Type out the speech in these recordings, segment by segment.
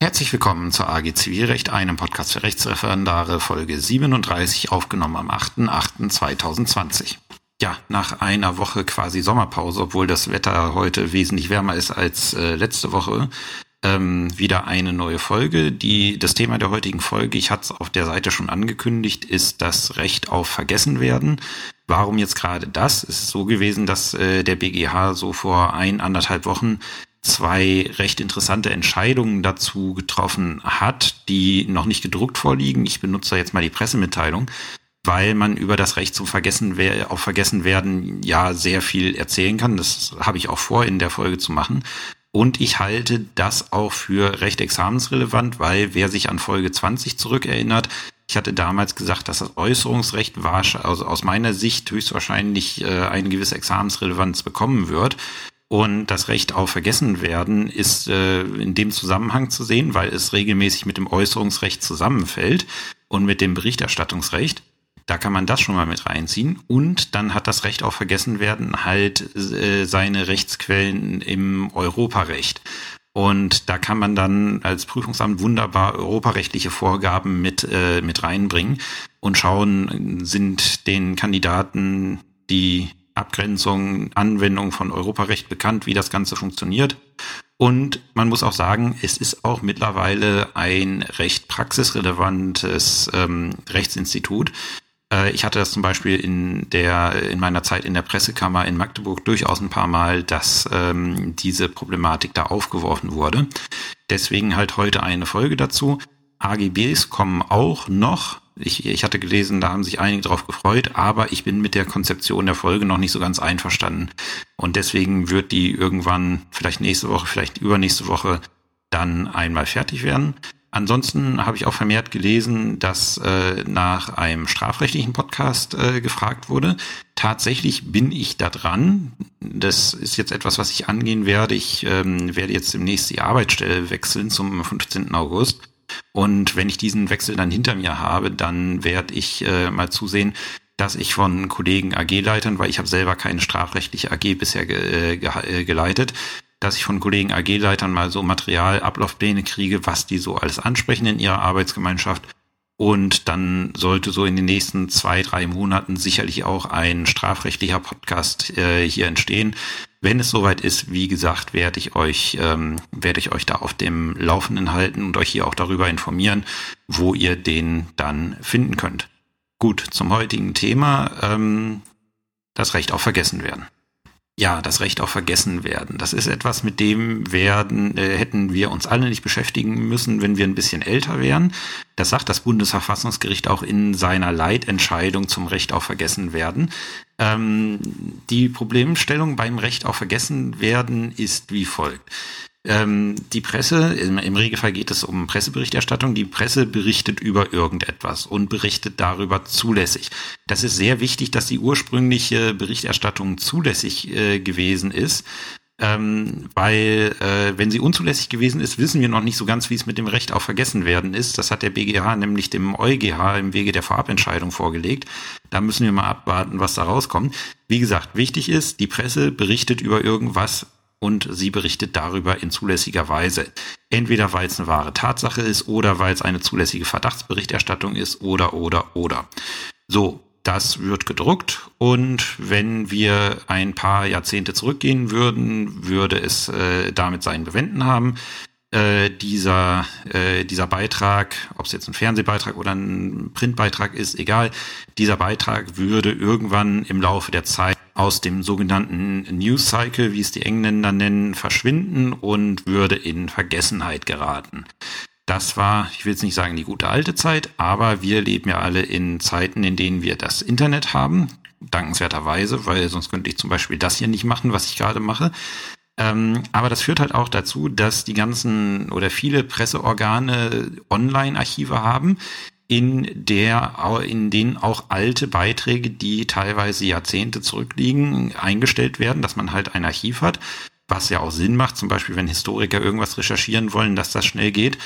Herzlich willkommen zur AG Zivilrecht, einem Podcast für Rechtsreferendare, Folge 37, aufgenommen am 8.8.2020. Ja, nach einer Woche quasi Sommerpause, obwohl das Wetter heute wesentlich wärmer ist als äh, letzte Woche, ähm, wieder eine neue Folge. Die, das Thema der heutigen Folge, ich hatte es auf der Seite schon angekündigt, ist das Recht auf Vergessenwerden. Warum jetzt gerade das? Es ist so gewesen, dass äh, der BGH so vor ein, anderthalb Wochen zwei recht interessante Entscheidungen dazu getroffen hat, die noch nicht gedruckt vorliegen. Ich benutze jetzt mal die Pressemitteilung, weil man über das Recht zum Vergessen auf Vergessen werden ja sehr viel erzählen kann. Das habe ich auch vor, in der Folge zu machen. Und ich halte das auch für recht examensrelevant, weil wer sich an Folge 20 zurückerinnert, ich hatte damals gesagt, dass das Äußerungsrecht also aus meiner Sicht höchstwahrscheinlich äh, eine gewisse Examensrelevanz bekommen wird. Und das Recht auf Vergessenwerden ist äh, in dem Zusammenhang zu sehen, weil es regelmäßig mit dem Äußerungsrecht zusammenfällt und mit dem Berichterstattungsrecht. Da kann man das schon mal mit reinziehen. Und dann hat das Recht auf Vergessenwerden halt äh, seine Rechtsquellen im Europarecht. Und da kann man dann als Prüfungsamt wunderbar europarechtliche Vorgaben mit, äh, mit reinbringen und schauen, sind den Kandidaten die Abgrenzung, Anwendung von Europarecht bekannt, wie das Ganze funktioniert. Und man muss auch sagen, es ist auch mittlerweile ein recht praxisrelevantes ähm, Rechtsinstitut. Äh, ich hatte das zum Beispiel in der in meiner Zeit in der Pressekammer in Magdeburg durchaus ein paar Mal, dass ähm, diese Problematik da aufgeworfen wurde. Deswegen halt heute eine Folge dazu. AGBs kommen auch noch ich, ich hatte gelesen, da haben sich einige drauf gefreut, aber ich bin mit der Konzeption der Folge noch nicht so ganz einverstanden. Und deswegen wird die irgendwann, vielleicht nächste Woche, vielleicht übernächste Woche, dann einmal fertig werden. Ansonsten habe ich auch vermehrt gelesen, dass äh, nach einem strafrechtlichen Podcast äh, gefragt wurde. Tatsächlich bin ich da dran. Das ist jetzt etwas, was ich angehen werde. Ich ähm, werde jetzt demnächst die Arbeitsstelle wechseln zum 15. August und wenn ich diesen Wechsel dann hinter mir habe, dann werde ich äh, mal zusehen, dass ich von Kollegen AG-Leitern, weil ich habe selber keine strafrechtliche AG bisher ge, äh, ge, äh, geleitet, dass ich von Kollegen AG-Leitern mal so Materialablaufpläne kriege, was die so alles ansprechen in ihrer Arbeitsgemeinschaft. Und dann sollte so in den nächsten zwei, drei Monaten sicherlich auch ein strafrechtlicher Podcast äh, hier entstehen, wenn es soweit ist, wie gesagt, werde ich euch, ähm, werde ich euch da auf dem Laufenden halten und euch hier auch darüber informieren, wo ihr den dann finden könnt. Gut, zum heutigen Thema, ähm, das Recht auf Vergessen werden ja, das Recht auf Vergessen werden. Das ist etwas, mit dem werden, äh, hätten wir uns alle nicht beschäftigen müssen, wenn wir ein bisschen älter wären. Das sagt das Bundesverfassungsgericht auch in seiner Leitentscheidung zum Recht auf Vergessen werden. Ähm, die Problemstellung beim Recht auf Vergessen werden ist wie folgt. Ähm, die Presse, im, im, Regelfall geht es um Presseberichterstattung, die Presse berichtet über irgendetwas und berichtet darüber zulässig. Das ist sehr wichtig, dass die ursprüngliche Berichterstattung zulässig äh, gewesen ist. Ähm, weil äh, wenn sie unzulässig gewesen ist, wissen wir noch nicht so ganz, wie es mit dem Recht auf Vergessenwerden ist. Das hat der BGH nämlich dem EuGH im Wege der Vorabentscheidung vorgelegt. Da müssen wir mal abwarten, was da rauskommt. Wie gesagt, wichtig ist, die Presse berichtet über irgendwas, und sie berichtet darüber in zulässiger Weise. Entweder weil es eine wahre Tatsache ist oder weil es eine zulässige Verdachtsberichterstattung ist oder oder oder. So, das wird gedruckt und wenn wir ein paar Jahrzehnte zurückgehen würden, würde es äh, damit seinen Bewenden haben. Äh, dieser, äh, dieser Beitrag, ob es jetzt ein Fernsehbeitrag oder ein Printbeitrag ist, egal, dieser Beitrag würde irgendwann im Laufe der Zeit aus dem sogenannten News Cycle, wie es die Engländer nennen, verschwinden und würde in Vergessenheit geraten. Das war, ich will jetzt nicht sagen die gute alte Zeit, aber wir leben ja alle in Zeiten, in denen wir das Internet haben, dankenswerterweise, weil sonst könnte ich zum Beispiel das hier nicht machen, was ich gerade mache. Ähm, aber das führt halt auch dazu, dass die ganzen oder viele Presseorgane Online-Archive haben, in der, in denen auch alte Beiträge, die teilweise Jahrzehnte zurückliegen, eingestellt werden, dass man halt ein Archiv hat, was ja auch Sinn macht, zum Beispiel, wenn Historiker irgendwas recherchieren wollen, dass das schnell geht.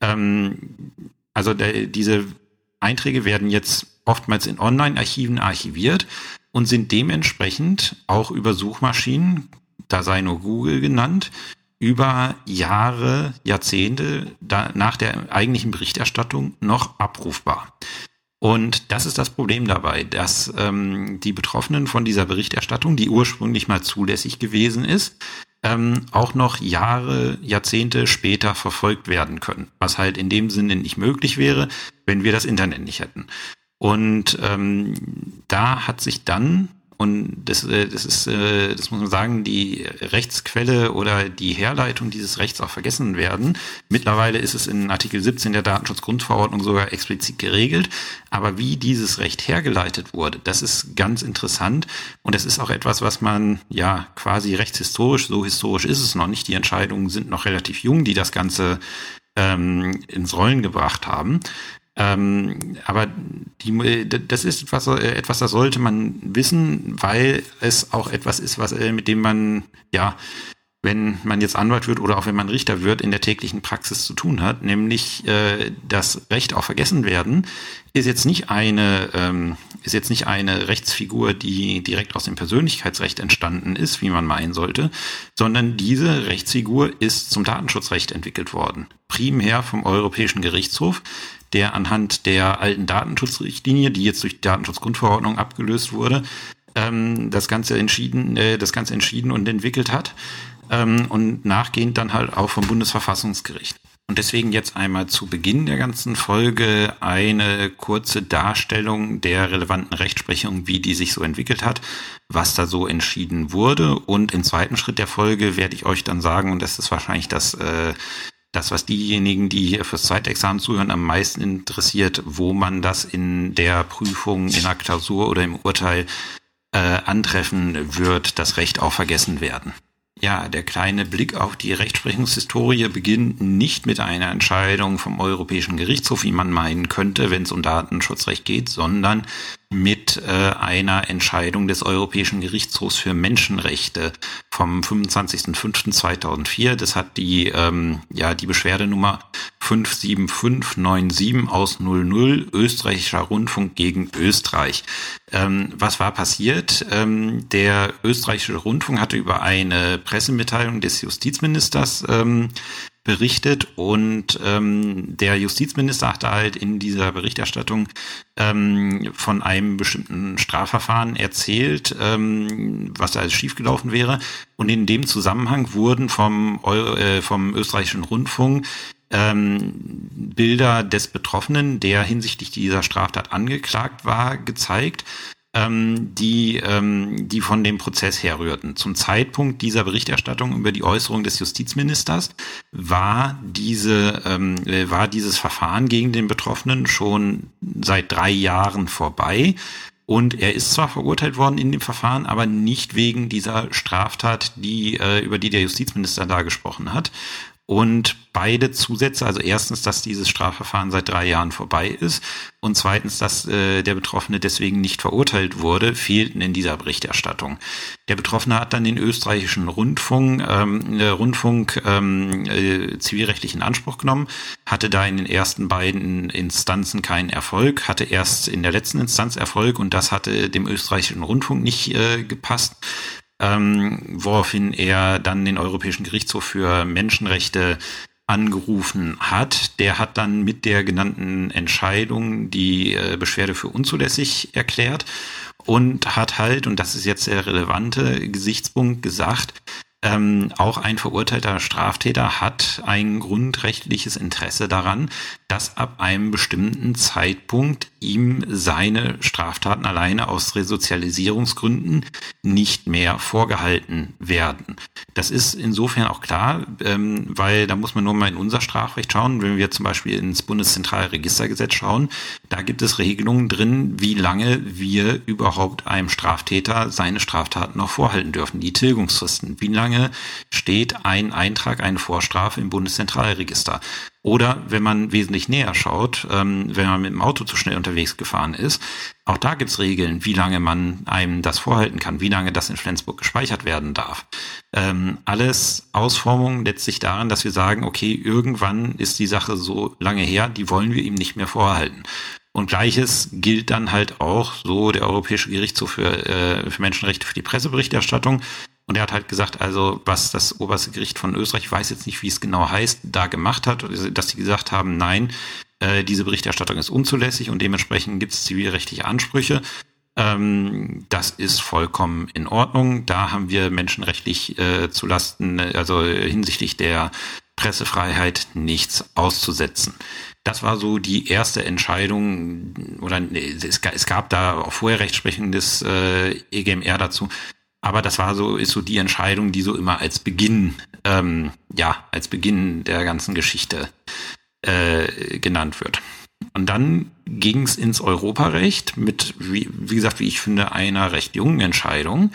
Ähm, also der, diese Einträge werden jetzt oftmals in Online-Archiven archiviert und sind dementsprechend auch über Suchmaschinen da sei nur Google genannt, über Jahre, Jahrzehnte da, nach der eigentlichen Berichterstattung noch abrufbar. Und das ist das Problem dabei, dass ähm, die Betroffenen von dieser Berichterstattung, die ursprünglich mal zulässig gewesen ist, ähm, auch noch Jahre, Jahrzehnte später verfolgt werden können. Was halt in dem Sinne nicht möglich wäre, wenn wir das Internet nicht hätten. Und ähm, da hat sich dann und das, äh, das ist, äh, das muss man sagen, die Rechtsquelle oder die Herleitung dieses Rechts auch vergessen werden. Mittlerweile ist es in Artikel 17 der Datenschutzgrundverordnung sogar explizit geregelt. Aber wie dieses Recht hergeleitet wurde, das ist ganz interessant. Und das ist auch etwas, was man ja quasi rechtshistorisch, so historisch ist es noch nicht. Die Entscheidungen sind noch relativ jung, die das Ganze ähm, ins Rollen gebracht haben. Ähm, aber die, das ist etwas, äh, etwas, das sollte man wissen, weil es auch etwas ist, was, äh, mit dem man, ja, wenn man jetzt Anwalt wird oder auch wenn man Richter wird, in der täglichen Praxis zu tun hat, nämlich äh, das Recht auch vergessen werden, ist jetzt nicht eine, ähm, ist jetzt nicht eine Rechtsfigur, die direkt aus dem Persönlichkeitsrecht entstanden ist, wie man meinen sollte, sondern diese Rechtsfigur ist zum Datenschutzrecht entwickelt worden. Primär vom Europäischen Gerichtshof, der anhand der alten Datenschutzrichtlinie, die jetzt durch die Datenschutzgrundverordnung abgelöst wurde, ähm, das Ganze entschieden, äh, das Ganze entschieden und entwickelt hat ähm, und nachgehend dann halt auch vom Bundesverfassungsgericht. Und deswegen jetzt einmal zu Beginn der ganzen Folge eine kurze Darstellung der relevanten Rechtsprechung, wie die sich so entwickelt hat, was da so entschieden wurde. Und im zweiten Schritt der Folge werde ich euch dann sagen, und das ist wahrscheinlich das äh, das, was diejenigen, die hier fürs Zweitexamen zuhören, am meisten interessiert, wo man das in der Prüfung, in der Klausur oder im Urteil äh, antreffen wird, das Recht auch vergessen werden. Ja, der kleine Blick auf die Rechtsprechungshistorie beginnt nicht mit einer Entscheidung vom Europäischen Gerichtshof, wie man meinen könnte, wenn es um Datenschutzrecht geht, sondern mit äh, einer Entscheidung des Europäischen Gerichtshofs für Menschenrechte vom 25.05.2004. Das hat die, ähm, ja, die Beschwerdenummer 57597 aus 00 österreichischer Rundfunk gegen Österreich. Ähm, was war passiert? Ähm, der österreichische Rundfunk hatte über eine Pressemitteilung des Justizministers ähm, berichtet und ähm, der Justizminister hatte halt in dieser Berichterstattung ähm, von einem bestimmten Strafverfahren erzählt, ähm, was da alles schiefgelaufen wäre. Und in dem Zusammenhang wurden vom, äh, vom österreichischen Rundfunk ähm, Bilder des Betroffenen, der hinsichtlich dieser Straftat angeklagt war, gezeigt ähm, die, ähm, die von dem Prozess herrührten. Zum Zeitpunkt dieser Berichterstattung über die Äußerung des Justizministers war diese, ähm, äh, war dieses Verfahren gegen den Betroffenen schon seit drei Jahren vorbei. Und er ist zwar verurteilt worden in dem Verfahren, aber nicht wegen dieser Straftat, die, äh, über die der Justizminister da gesprochen hat. Und beide Zusätze, also erstens, dass dieses Strafverfahren seit drei Jahren vorbei ist und zweitens, dass äh, der Betroffene deswegen nicht verurteilt wurde, fehlten in dieser Berichterstattung. Der Betroffene hat dann den österreichischen Rundfunk, ähm, äh, Rundfunk ähm, äh, zivilrechtlichen Anspruch genommen, hatte da in den ersten beiden Instanzen keinen Erfolg, hatte erst in der letzten Instanz Erfolg und das hatte dem österreichischen Rundfunk nicht äh, gepasst ähm, woraufhin er dann den Europäischen Gerichtshof für Menschenrechte angerufen hat. Der hat dann mit der genannten Entscheidung die äh, Beschwerde für unzulässig erklärt und hat halt, und das ist jetzt der relevante Gesichtspunkt, gesagt, ähm, auch ein verurteilter Straftäter hat ein grundrechtliches Interesse daran, dass ab einem bestimmten Zeitpunkt ihm seine Straftaten alleine aus Resozialisierungsgründen nicht mehr vorgehalten werden. Das ist insofern auch klar, ähm, weil da muss man nur mal in unser Strafrecht schauen. Wenn wir zum Beispiel ins Bundeszentralregistergesetz schauen, da gibt es Regelungen drin, wie lange wir überhaupt einem Straftäter seine Straftaten noch vorhalten dürfen. Die Tilgungsfristen. Wie lange steht ein Eintrag, eine Vorstrafe im Bundeszentralregister? Oder wenn man wesentlich näher schaut, ähm, wenn man mit dem Auto zu schnell unterwegs gefahren ist, auch da gibt's Regeln, wie lange man einem das vorhalten kann, wie lange das in Flensburg gespeichert werden darf. Ähm, alles Ausformungen letztlich daran, dass wir sagen, okay, irgendwann ist die Sache so lange her, die wollen wir ihm nicht mehr vorhalten. Und gleiches gilt dann halt auch so der Europäische Gerichtshof für, äh, für Menschenrechte für die Presseberichterstattung Und er hat halt gesagt, also was das oberste Gericht von Österreich, ich weiß jetzt nicht, wie es genau heißt, da gemacht hat, dass sie gesagt haben, nein, äh, diese Berichterstattung ist unzulässig und dementsprechend gibt es zivilrechtliche Ansprüche. Ähm, das ist vollkommen in Ordnung. Da haben wir menschenrechtlich äh, zu Lasten, also hinsichtlich der Pressefreiheit nichts auszusetzen. Das war so die erste Entscheidung, oder es, es gab da auch vorher Rechtsprechung des äh, EGMR dazu, aber das war so, ist so die Entscheidung, die so immer als Beginn, ähm, ja, als Beginn der ganzen Geschichte äh, genannt wird. Und dann ging es ins Europarecht mit, wie, wie gesagt, wie ich finde, einer recht jungen Entscheidung.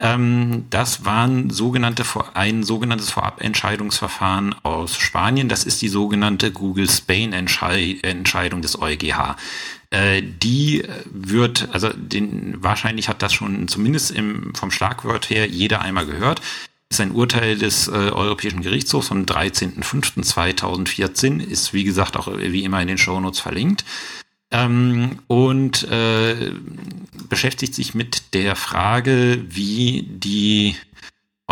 Ähm, das waren sogenannte, ein sogenanntes Vorabentscheidungsverfahren aus Spanien. Das ist die sogenannte Google Spain Entscheidung des EuGH. Äh, die wird, also den, wahrscheinlich hat das schon zumindest im, vom Schlagwort her jeder einmal gehört. Ist ein Urteil des äh, Europäischen Gerichtshofs vom 13.05.2014, ist wie gesagt auch wie immer in den Shownotes verlinkt. Ähm, und äh, beschäftigt sich mit der Frage, wie die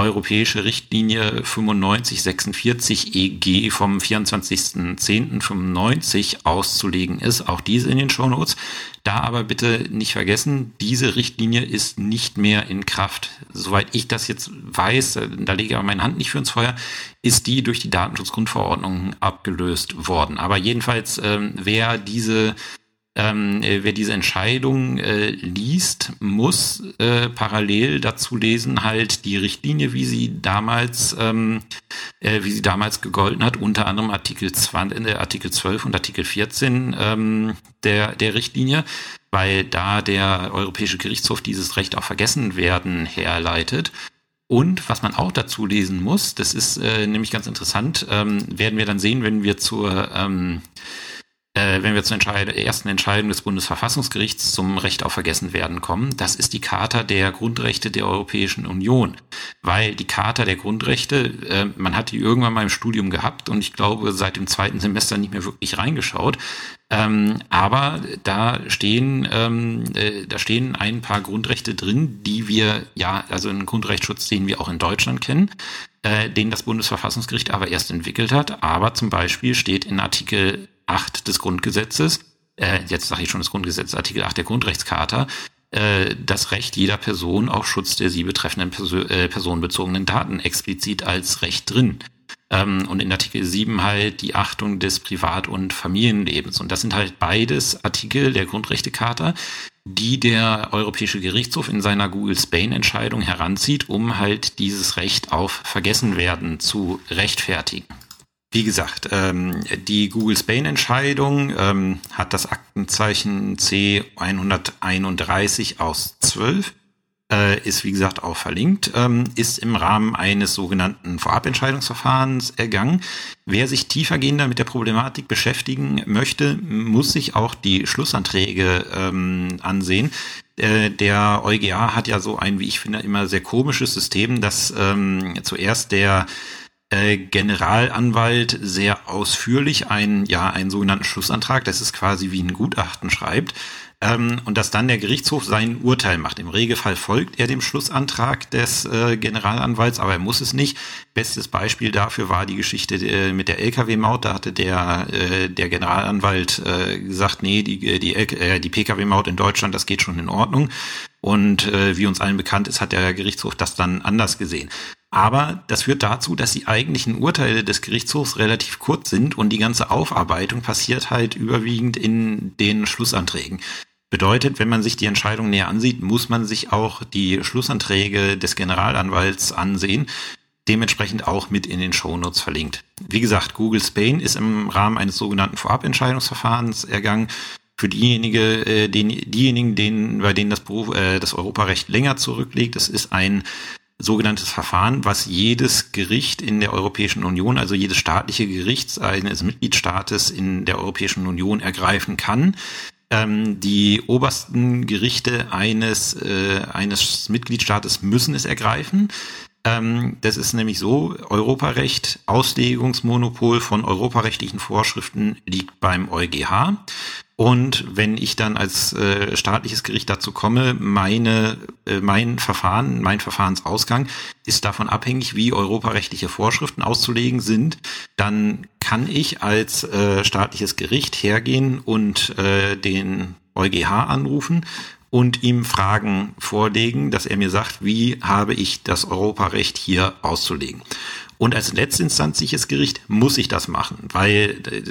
europäische Richtlinie 9546 EG vom 24.10.95 auszulegen ist. Auch diese in den Shownotes. Da aber bitte nicht vergessen, diese Richtlinie ist nicht mehr in Kraft. Soweit ich das jetzt weiß, da lege ich aber meine Hand nicht für ins Feuer, ist die durch die Datenschutzgrundverordnung abgelöst worden. Aber jedenfalls, ähm, wer diese ähm, äh, wer diese Entscheidung äh, liest, muss äh, parallel dazu lesen halt die Richtlinie, wie sie damals, ähm, äh, wie sie damals gegolten hat, unter anderem Artikel 20, äh, Artikel 12 und Artikel 14 ähm, der, der Richtlinie, weil da der Europäische Gerichtshof dieses Recht auf Vergessenwerden herleitet. Und was man auch dazu lesen muss, das ist äh, nämlich ganz interessant, ähm, werden wir dann sehen, wenn wir zur ähm, äh, wenn wir zur Entscheid ersten Entscheidung des Bundesverfassungsgerichts zum Recht auf Vergessenwerden kommen, das ist die Charta der Grundrechte der Europäischen Union. Weil die Charta der Grundrechte, äh, man hat die irgendwann mal im Studium gehabt und ich glaube seit dem zweiten Semester nicht mehr wirklich reingeschaut. Ähm, aber da stehen, ähm, äh, da stehen ein paar Grundrechte drin, die wir, ja, also einen Grundrechtsschutz, den wir auch in Deutschland kennen, äh, den das Bundesverfassungsgericht aber erst entwickelt hat. Aber zum Beispiel steht in Artikel 8 des Grundgesetzes, äh, jetzt sage ich schon das Grundgesetz, Artikel 8 der Grundrechtscharta, äh, das Recht jeder Person auf Schutz der sie betreffenden Perso äh, personenbezogenen Daten explizit als Recht drin. Ähm, und in Artikel 7 halt die Achtung des Privat- und Familienlebens. Und das sind halt beides Artikel der Grundrechtecharta, die der Europäische Gerichtshof in seiner Google Spain Entscheidung heranzieht, um halt dieses Recht auf Vergessenwerden zu rechtfertigen. Wie gesagt, ähm, die Google Spain-Entscheidung ähm, hat das Aktenzeichen C131 aus 12, äh, ist wie gesagt auch verlinkt, ähm, ist im Rahmen eines sogenannten Vorabentscheidungsverfahrens ergangen. Wer sich tiefergehender mit der Problematik beschäftigen möchte, muss sich auch die Schlussanträge ähm, ansehen. Äh, der EuGH hat ja so ein, wie ich finde, immer sehr komisches System, dass ähm, zuerst der Generalanwalt sehr ausführlich einen, ja, einen sogenannten Schlussantrag, das ist quasi wie ein Gutachten schreibt, ähm, und dass dann der Gerichtshof sein Urteil macht. Im Regelfall folgt er dem Schlussantrag des äh, Generalanwalts, aber er muss es nicht. Bestes Beispiel dafür war die Geschichte äh, mit der Lkw-Maut. Da hatte der, äh, der Generalanwalt äh, gesagt, nee, die, die, äh, die Pkw-Maut in Deutschland, das geht schon in Ordnung. Und äh, wie uns allen bekannt ist, hat der Gerichtshof das dann anders gesehen. Aber das führt dazu, dass die eigentlichen Urteile des Gerichtshofs relativ kurz sind und die ganze Aufarbeitung passiert halt überwiegend in den Schlussanträgen. Bedeutet, wenn man sich die Entscheidung näher ansieht, muss man sich auch die Schlussanträge des Generalanwalts ansehen, dementsprechend auch mit in den Shownotes verlinkt. Wie gesagt, Google Spain ist im Rahmen eines sogenannten Vorabentscheidungsverfahrens ergangen. Für diejenige, äh, den, diejenigen, denen, bei denen das, Beruf, äh, das Europarecht länger zurückliegt, es ist ein sogenanntes Verfahren, was jedes Gericht in der Europäischen Union, also jedes staatliche Gericht eines Mitgliedstaates in der Europäischen Union ergreifen kann. Ähm, die obersten Gerichte eines, äh, eines Mitgliedstaates müssen es ergreifen. Ähm, das ist nämlich so, Europarecht, Auslegungsmonopol von europarechtlichen Vorschriften liegt beim EuGH. Und wenn ich dann als äh, staatliches Gericht dazu komme, meine, äh, mein Verfahren, mein Verfahrensausgang ist davon abhängig, wie europarechtliche Vorschriften auszulegen sind, dann kann ich als äh, staatliches Gericht hergehen und äh, den EuGH anrufen und ihm Fragen vorlegen, dass er mir sagt, wie habe ich das Europarecht hier auszulegen. Und als letztinstanzliches Gericht muss ich das machen, weil äh,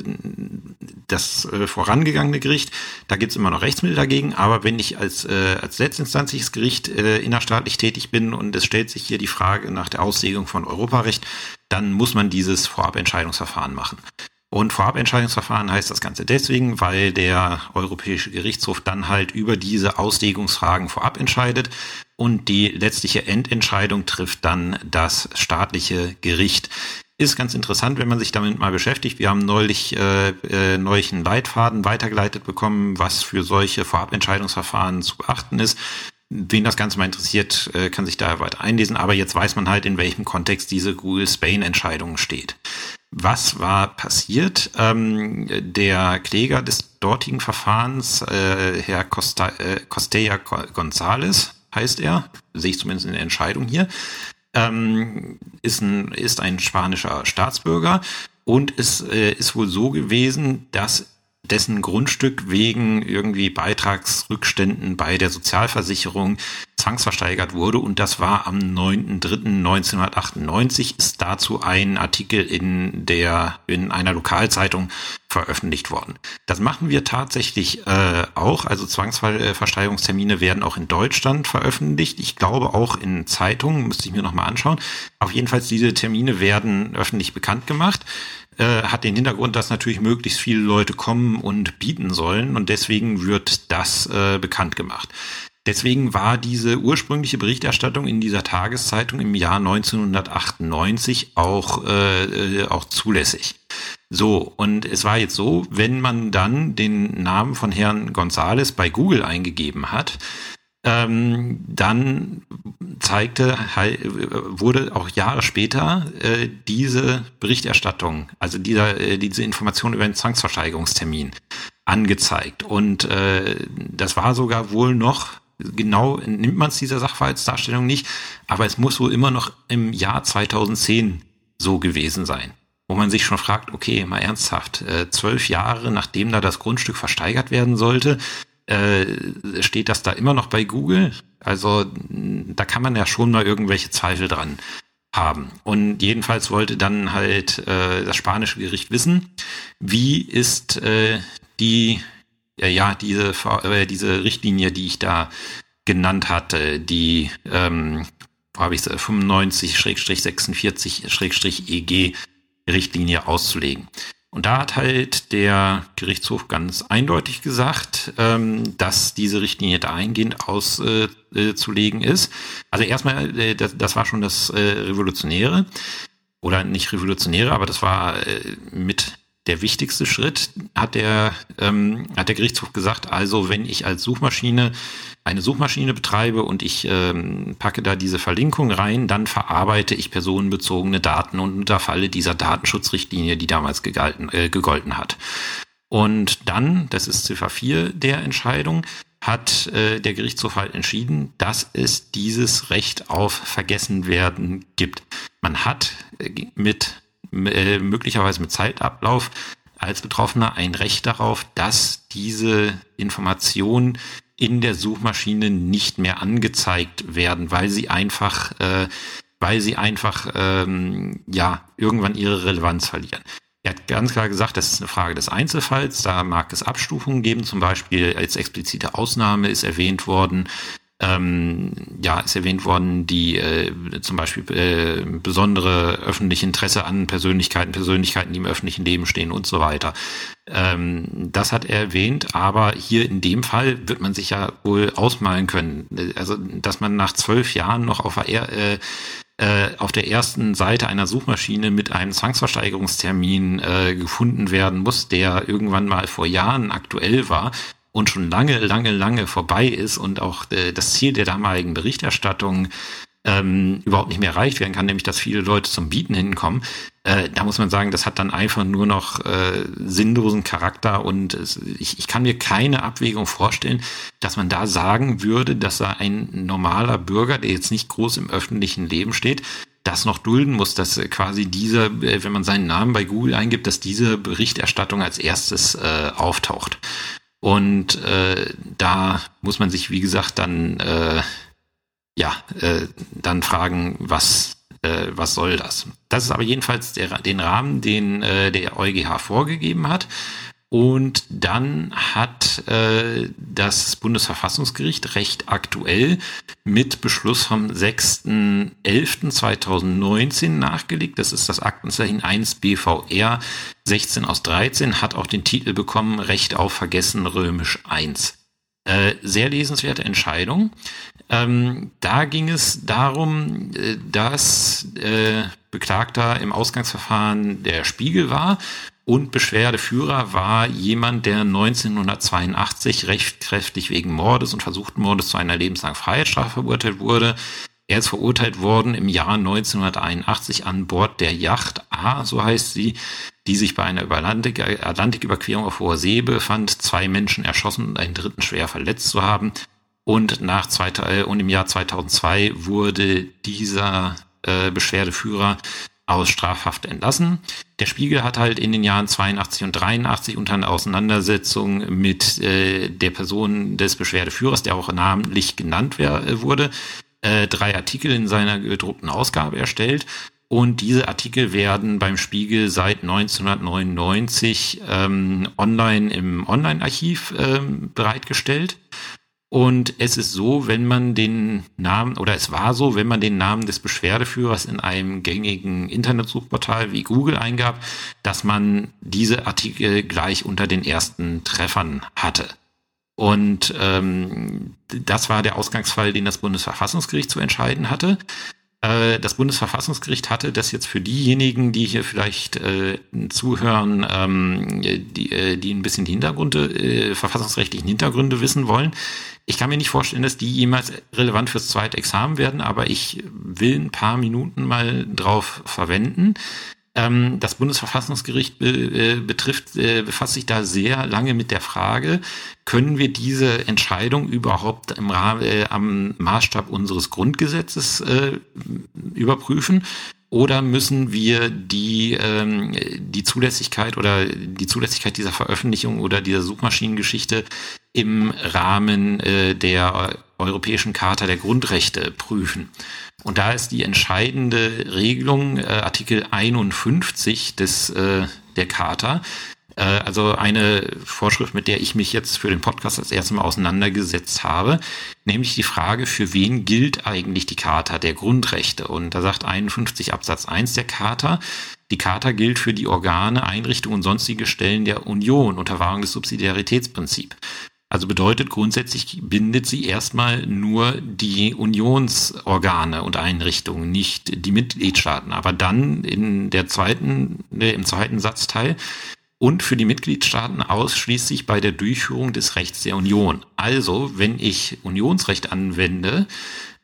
das äh, vorangegangene Gericht, da gibt's immer noch Rechtsmittel dagegen, aber wenn ich als, äh, als letztinstanzliches Gericht äh, innerstaatlich tätig bin und es stellt sich hier die Frage nach der Auslegung von Europarecht, dann muss man dieses Vorabentscheidungsverfahren machen. Und Vorabentscheidungsverfahren heißt das Ganze deswegen, weil der Europäische Gerichtshof dann halt über diese Auslegungsfragen vorab entscheidet und die letztliche Endentscheidung trifft dann das staatliche Gericht. Ist ganz interessant, wenn man sich damit mal beschäftigt. Wir haben neulich, äh, äh, neulich einen Leitfaden weitergeleitet bekommen, was für solche Vorabentscheidungsverfahren zu beachten ist. Wen das Ganze mal interessiert, äh, kann sich da weiter einlesen. Aber jetzt weiß man halt, in welchem Kontext diese Google Spain-Entscheidung steht. Was war passiert? Ähm, der Kläger des dortigen Verfahrens, äh, Herr Costa, äh, Costella González, heißt er, sehe ich zumindest in der Entscheidung hier, ähm, ist, ein, ist ein spanischer Staatsbürger und es äh, ist wohl so gewesen, dass dessen Grundstück wegen irgendwie Beitragsrückständen bei der Sozialversicherung zwangsversteigert wurde. Und das war am 9.3.1998 ist dazu ein Artikel in der, in einer Lokalzeitung veröffentlicht worden. Das machen wir tatsächlich äh, auch. Also Zwangsversteigerungstermine werden auch in Deutschland veröffentlicht. Ich glaube auch in Zeitungen, müsste ich mir nochmal anschauen. Auf jeden Fall diese Termine werden öffentlich bekannt gemacht äh, hat den Hintergrund, dass natürlich möglichst viele Leute kommen und bieten sollen und deswegen wird das äh, bekannt gemacht. Deswegen war diese ursprüngliche Berichterstattung in dieser Tageszeitung im Jahr 1998 auch, äh, äh, auch zulässig. So, und es war jetzt so, wenn man dann den Namen von Herrn Gonzales bei Google eingegeben hat, ähm, dann zeigte, wurde auch Jahre später äh, diese Berichterstattung, also dieser, äh, diese Information über den Zwangsversteigerungstermin angezeigt. Und äh, das war sogar wohl noch, genau nimmt man es dieser Sachverhaltsdarstellung nicht, aber es muss wohl immer noch im Jahr 2010 so gewesen sein. Wo man sich schon fragt, okay, mal ernsthaft, äh, zwölf Jahre nachdem da das Grundstück versteigert werden sollte, äh, steht das da immer noch bei Google? Also da kann man ja schon mal irgendwelche Zweifel dran haben. Und jedenfalls wollte dann halt äh, das spanische Gericht wissen, wie ist äh, die, ja, diese, äh, diese Richtlinie, die ich da genannt hatte, die, ähm, wo habe ich es, 95-46-EG Richtlinie auszulegen. Und da hat halt der Gerichtshof ganz eindeutig gesagt, ähm, dass diese Richtlinie dahingehend auszulegen äh, ist. Also erstmal, äh, das, das, war schon das äh, Revolutionäre. Oder nicht Revolutionäre, aber das war äh, mit der wichtigste Schritt, hat der, ähm, hat der Gerichtshof gesagt, also wenn ich als Suchmaschine eine Suchmaschine betreibe und ich ähm, packe da diese Verlinkung rein, dann verarbeite ich personenbezogene Daten und unterfalle dieser Datenschutzrichtlinie, die damals gegalten, äh, gegolten hat. Und dann, das ist Ziffer 4 der Entscheidung, hat äh, der Gerichtshof halt entschieden, dass es dieses Recht auf Vergessenwerden gibt. Man hat äh, mit möglicherweise mit Zeitablauf als Betroffener ein Recht darauf, dass diese Informationen in der Suchmaschine nicht mehr angezeigt werden, weil sie einfach, äh, weil sie einfach ähm, ja irgendwann ihre Relevanz verlieren. Er hat ganz klar gesagt, das ist eine Frage des Einzelfalls. Da mag es Abstufungen geben. Zum Beispiel als explizite Ausnahme ist erwähnt worden, ähm, ja, ist erwähnt worden, die äh, zum Beispiel äh, besondere öffentliche Interesse an Persönlichkeiten, Persönlichkeiten, die im öffentlichen Leben stehen und so weiter. Ähm, das hat er erwähnt, aber hier in dem Fall wird man sich ja wohl ausmalen können. Also, dass man nach zwölf Jahren noch auf der, äh, äh, auf der ersten Seite einer Suchmaschine mit einem Zwangsversteigerungstermin äh, gefunden werden muss, der irgendwann mal vor Jahren aktuell war, und schon lange, lange, lange vorbei ist und auch äh, das Ziel der damaligen Berichterstattung ähm, überhaupt nicht mehr erreicht werden kann, nämlich dass viele Leute zum Bieten hinkommen, äh, da muss man sagen, das hat dann einfach nur noch äh, sinnlosen Charakter und es, ich, ich kann mir keine Abwägung vorstellen, dass man da sagen würde, dass er ein normaler Bürger, der jetzt nicht groß im öffentlichen Leben steht, das noch dulden muss, dass quasi dieser, äh, wenn man seinen Namen bei Google eingibt, dass diese Berichterstattung als erstes äh, auftaucht. Und äh, da muss man sich, wie gesagt, dann äh, ja, äh, dann fragen, was, äh, was soll das? Das ist aber jedenfalls der, den Rahmen, den äh, der EuGH vorgegeben hat. Und dann hat äh, das Bundesverfassungsgericht recht aktuell mit Beschluss vom 6.11.2019 nachgelegt. Das ist das Aktenzeichen 1 BVR 16 aus 13, hat auch den Titel bekommen Recht auf Vergessen römisch 1. Äh, sehr lesenswerte Entscheidung. Ähm, da ging es darum, äh, dass äh, Beklagter im Ausgangsverfahren der Spiegel war und Beschwerdeführer war jemand, der 1982 rechtkräftig wegen Mordes und versuchten Mordes zu einer lebenslangen Freiheitsstrafe verurteilt wurde. Er ist verurteilt worden im Jahr 1981 an Bord der Yacht A, so heißt sie, die sich bei einer Atlantik Atlantiküberquerung auf hoher See befand, zwei Menschen erschossen und einen dritten schwer verletzt zu haben. Und, nach zwei, äh, und im Jahr 2002 wurde dieser äh, Beschwerdeführer aus Strafhaft entlassen. Der Spiegel hat halt in den Jahren 82 und 83 unter einer Auseinandersetzung mit äh, der Person des Beschwerdeführers, der auch namentlich genannt wär, äh, wurde, äh, drei Artikel in seiner gedruckten Ausgabe erstellt. Und diese Artikel werden beim Spiegel seit 1999 ähm, online im Online-Archiv ähm, bereitgestellt. Und es ist so, wenn man den Namen, oder es war so, wenn man den Namen des Beschwerdeführers in einem gängigen Internetsuchportal wie Google eingab, dass man diese Artikel gleich unter den ersten Treffern hatte. Und ähm, das war der Ausgangsfall, den das Bundesverfassungsgericht zu entscheiden hatte. Äh, das Bundesverfassungsgericht hatte das jetzt für diejenigen, die hier vielleicht äh, zuhören, ähm, die, äh, die ein bisschen die Hintergründe, äh, verfassungsrechtlichen Hintergründe wissen wollen. Ich kann mir nicht vorstellen, dass die jemals relevant fürs zweite Examen werden, aber ich will ein paar Minuten mal drauf verwenden. Ähm, das Bundesverfassungsgericht äh, betrifft, äh, befasst sich da sehr lange mit der Frage, können wir diese Entscheidung überhaupt im Rahmen, äh, am Maßstab unseres Grundgesetzes überprüfen? Oder müssen wir die, ähm, die Zulässigkeit oder die Zulässigkeit dieser Veröffentlichung oder dieser Suchmaschinengeschichte im Rahmen äh, der Europäischen Charta der Grundrechte prüfen? Und da ist die entscheidende Regelung äh, Artikel 51 des, äh, der Charta, äh, also eine Vorschrift, mit der ich mich jetzt für den Podcast das erste Mal auseinandergesetzt habe, nämlich die Frage, für wen gilt eigentlich die Charta der Grundrechte? Und da sagt 51 Absatz 1 der Charta, die Charta gilt für die Organe, Einrichtungen und sonstige Stellen der Union unter Wahrung des Subsidiaritätsprinzips. Also bedeutet grundsätzlich bindet sie erstmal nur die Unionsorgane und Einrichtungen, nicht die Mitgliedstaaten. Aber dann in der zweiten, im zweiten Satzteil und für die Mitgliedstaaten ausschließlich bei der Durchführung des Rechts der Union. Also, wenn ich Unionsrecht anwende,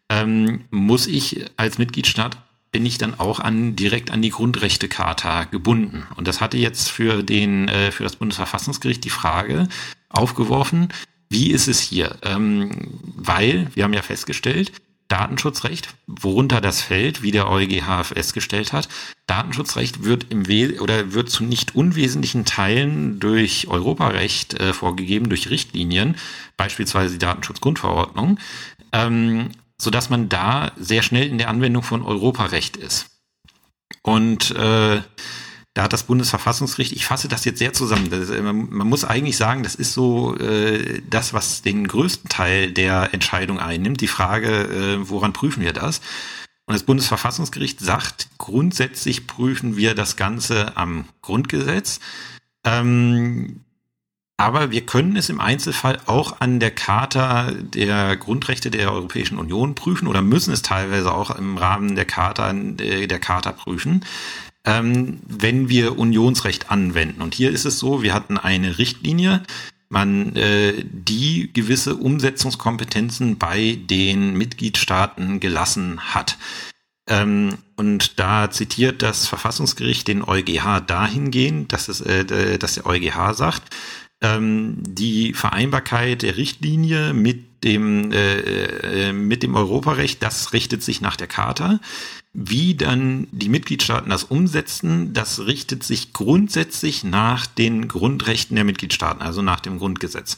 ähm, muss ich als Mitgliedstaat bin ich dann auch an, direkt an die Grundrechtecharta gebunden. Und das hatte jetzt für den, äh, für das Bundesverfassungsgericht die Frage aufgeworfen, wie ist es hier? Ähm, weil, wir haben ja festgestellt, Datenschutzrecht, worunter das fällt, wie der EuGH festgestellt hat. Datenschutzrecht wird im We oder wird zu nicht unwesentlichen Teilen durch Europarecht äh, vorgegeben, durch Richtlinien, beispielsweise die Datenschutzgrundverordnung. Ähm, so dass man da sehr schnell in der Anwendung von Europarecht ist. Und äh, da hat das Bundesverfassungsgericht, ich fasse das jetzt sehr zusammen, das, äh, man, man, muss eigentlich sagen, das ist so äh, das, was den größten Teil der Entscheidung einnimmt, die Frage, äh, woran prüfen wir das? Und das Bundesverfassungsgericht sagt, grundsätzlich prüfen wir das Ganze am Grundgesetz. Ähm, aber wir können es im Einzelfall auch an der Charta der Grundrechte der Europäischen Union prüfen oder müssen es teilweise auch im Rahmen der Charta, der Charta prüfen, ähm, wenn wir Unionsrecht anwenden. Und hier ist es so, wir hatten eine Richtlinie, man äh, die gewisse Umsetzungskompetenzen bei den Mitgliedstaaten gelassen hat. Ähm, und da zitiert das Verfassungsgericht den EuGH dahingehend, dass, es, äh, dass der EuGH sagt, ähm, die Vereinbarkeit der Richtlinie mit dem, äh, äh, mit dem Europarecht, das richtet sich nach der Charta. Wie dann die Mitgliedstaaten das umsetzen, das richtet sich grundsätzlich nach den Grundrechten der Mitgliedstaaten, also nach dem Grundgesetz.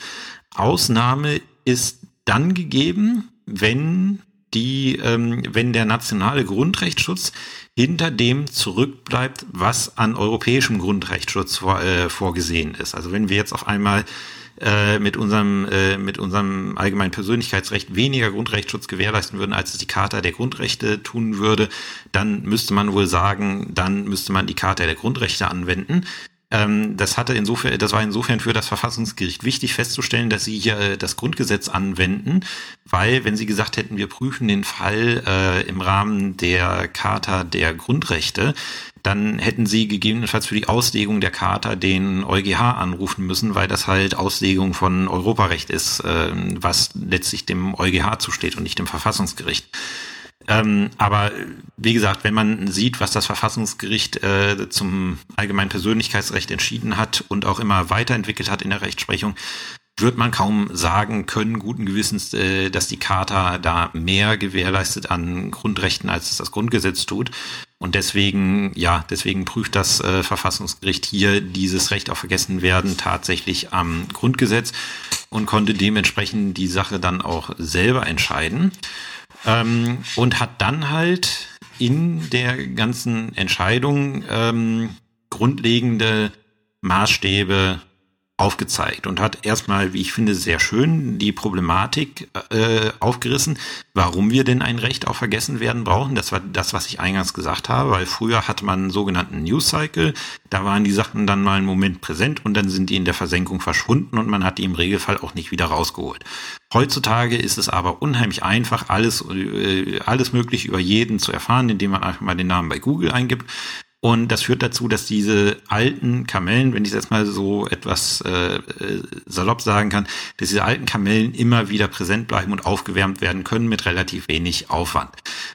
Ausnahme ist dann gegeben, wenn die, ähm, wenn der nationale Grundrechtsschutz hinter dem zurückbleibt, was an europäischem Grundrechtsschutz vor, äh, vorgesehen ist. Also wenn wir jetzt auf einmal äh, mit unserem äh, mit unserem allgemeinen Persönlichkeitsrecht weniger Grundrechtsschutz gewährleisten würden, als es die Charta der Grundrechte tun würde, dann müsste man wohl sagen, dann müsste man die Charta der Grundrechte anwenden. Ähm, das hatte insofern, das war insofern für das Verfassungsgericht wichtig festzustellen, dass sie hier äh, das Grundgesetz anwenden, weil wenn sie gesagt hätten, wir prüfen den Fall äh, im Rahmen der Charta der Grundrechte, dann hätten sie gegebenenfalls für die Auslegung der Charta den EuGH anrufen müssen, weil das halt Auslegung von Europarecht ist, äh, was letztlich dem EuGH zusteht und nicht dem Verfassungsgericht. Ähm, aber wie gesagt, wenn man sieht, was das Verfassungsgericht äh, zum allgemeinen Persönlichkeitsrecht entschieden hat und auch immer weiterentwickelt hat in der Rechtsprechung, wird man kaum sagen können, guten Gewissens, äh, dass die Charta da mehr gewährleistet an Grundrechten, als es das Grundgesetz tut. Und deswegen, ja, deswegen prüft das äh, Verfassungsgericht hier dieses Recht auf Vergessenwerden tatsächlich am Grundgesetz und konnte dementsprechend die Sache dann auch selber entscheiden. Ähm, und hat dann halt in der ganzen Entscheidung ähm, grundlegende Maßstäbe aufgezeigt und hat erstmal, wie ich finde, sehr schön die Problematik äh, aufgerissen, warum wir denn ein Recht auf Vergessenwerden brauchen. Das war das, was ich eingangs gesagt habe, weil früher hatte man einen sogenannten News Cycle, da waren die Sachen dann mal einen Moment präsent und dann sind die in der Versenkung verschwunden und man hat die im Regelfall auch nicht wieder rausgeholt. Heutzutage ist es aber unheimlich einfach, alles, äh, alles möglich über jeden zu erfahren, indem man einfach mal den Namen bei Google eingibt. Und das führt dazu, dass diese alten Kamellen, wenn ich es jetzt mal so etwas äh, salopp sagen kann, dass diese alten Kamellen immer wieder präsent bleiben und aufgewärmt werden können mit relativ wenig Aufwand.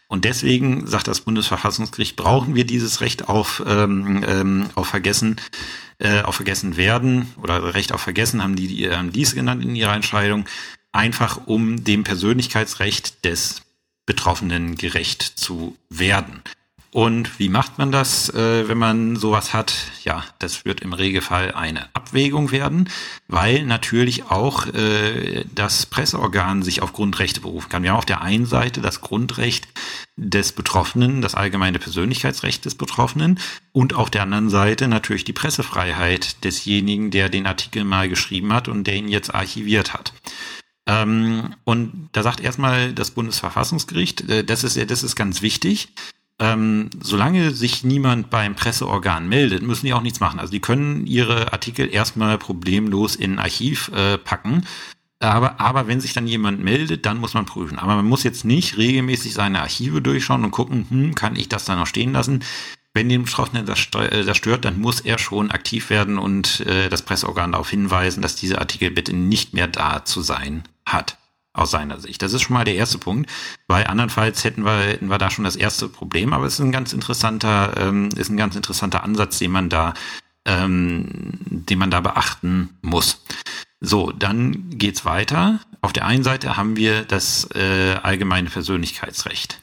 Und deswegen, sagt das Bundesverfassungsgericht, brauchen wir dieses Recht auf, ähm, ähm, auf Vergessen, äh, auf Vergessen werden oder Recht auf Vergessen haben die, die haben dies genannt in ihrer Entscheidung, einfach um dem Persönlichkeitsrecht des Betroffenen gerecht zu werden. Und wie macht man das, äh, wenn man sowas hat? Ja, das wird im Regelfall eine Abwägung werden, weil natürlich auch äh, das Presseorgan sich auf Grundrechte berufen kann. Wir haben auf der einen Seite das Grundrecht des Betroffenen, das allgemeine Persönlichkeitsrecht des Betroffenen und auf der anderen Seite natürlich die Pressefreiheit desjenigen, der den Artikel mal geschrieben hat und der ihn jetzt archiviert hat. Ähm, und da sagt erstmal das Bundesverfassungsgericht, äh, das ist, das ist ganz wichtig ähm, solange sich niemand beim Presseorgan meldet, müssen die auch nichts machen. Also die können ihre Artikel erstmal problemlos in ein Archiv äh, packen. Aber, aber wenn sich dann jemand meldet, dann muss man prüfen. Aber man muss jetzt nicht regelmäßig seine Archive durchschauen und gucken, hm, kann ich das da noch stehen lassen? Wenn den Betroffenen das, äh, das stört, dann muss er schon aktiv werden und äh, das Presseorgan darauf hinweisen, dass dieser Artikel bitte nicht mehr da zu sein hat aus seiner Sicht. Das ist schon mal der erste Punkt, weil andernfalls hätten wir, hätten wir da schon das erste Problem, aber es ist ein ganz interessanter, ähm, ist ein ganz interessanter Ansatz, den man da, ähm, den man da beachten muss. So, dann geht's weiter. Auf der einen Seite haben wir das äh, allgemeine Persönlichkeitsrecht.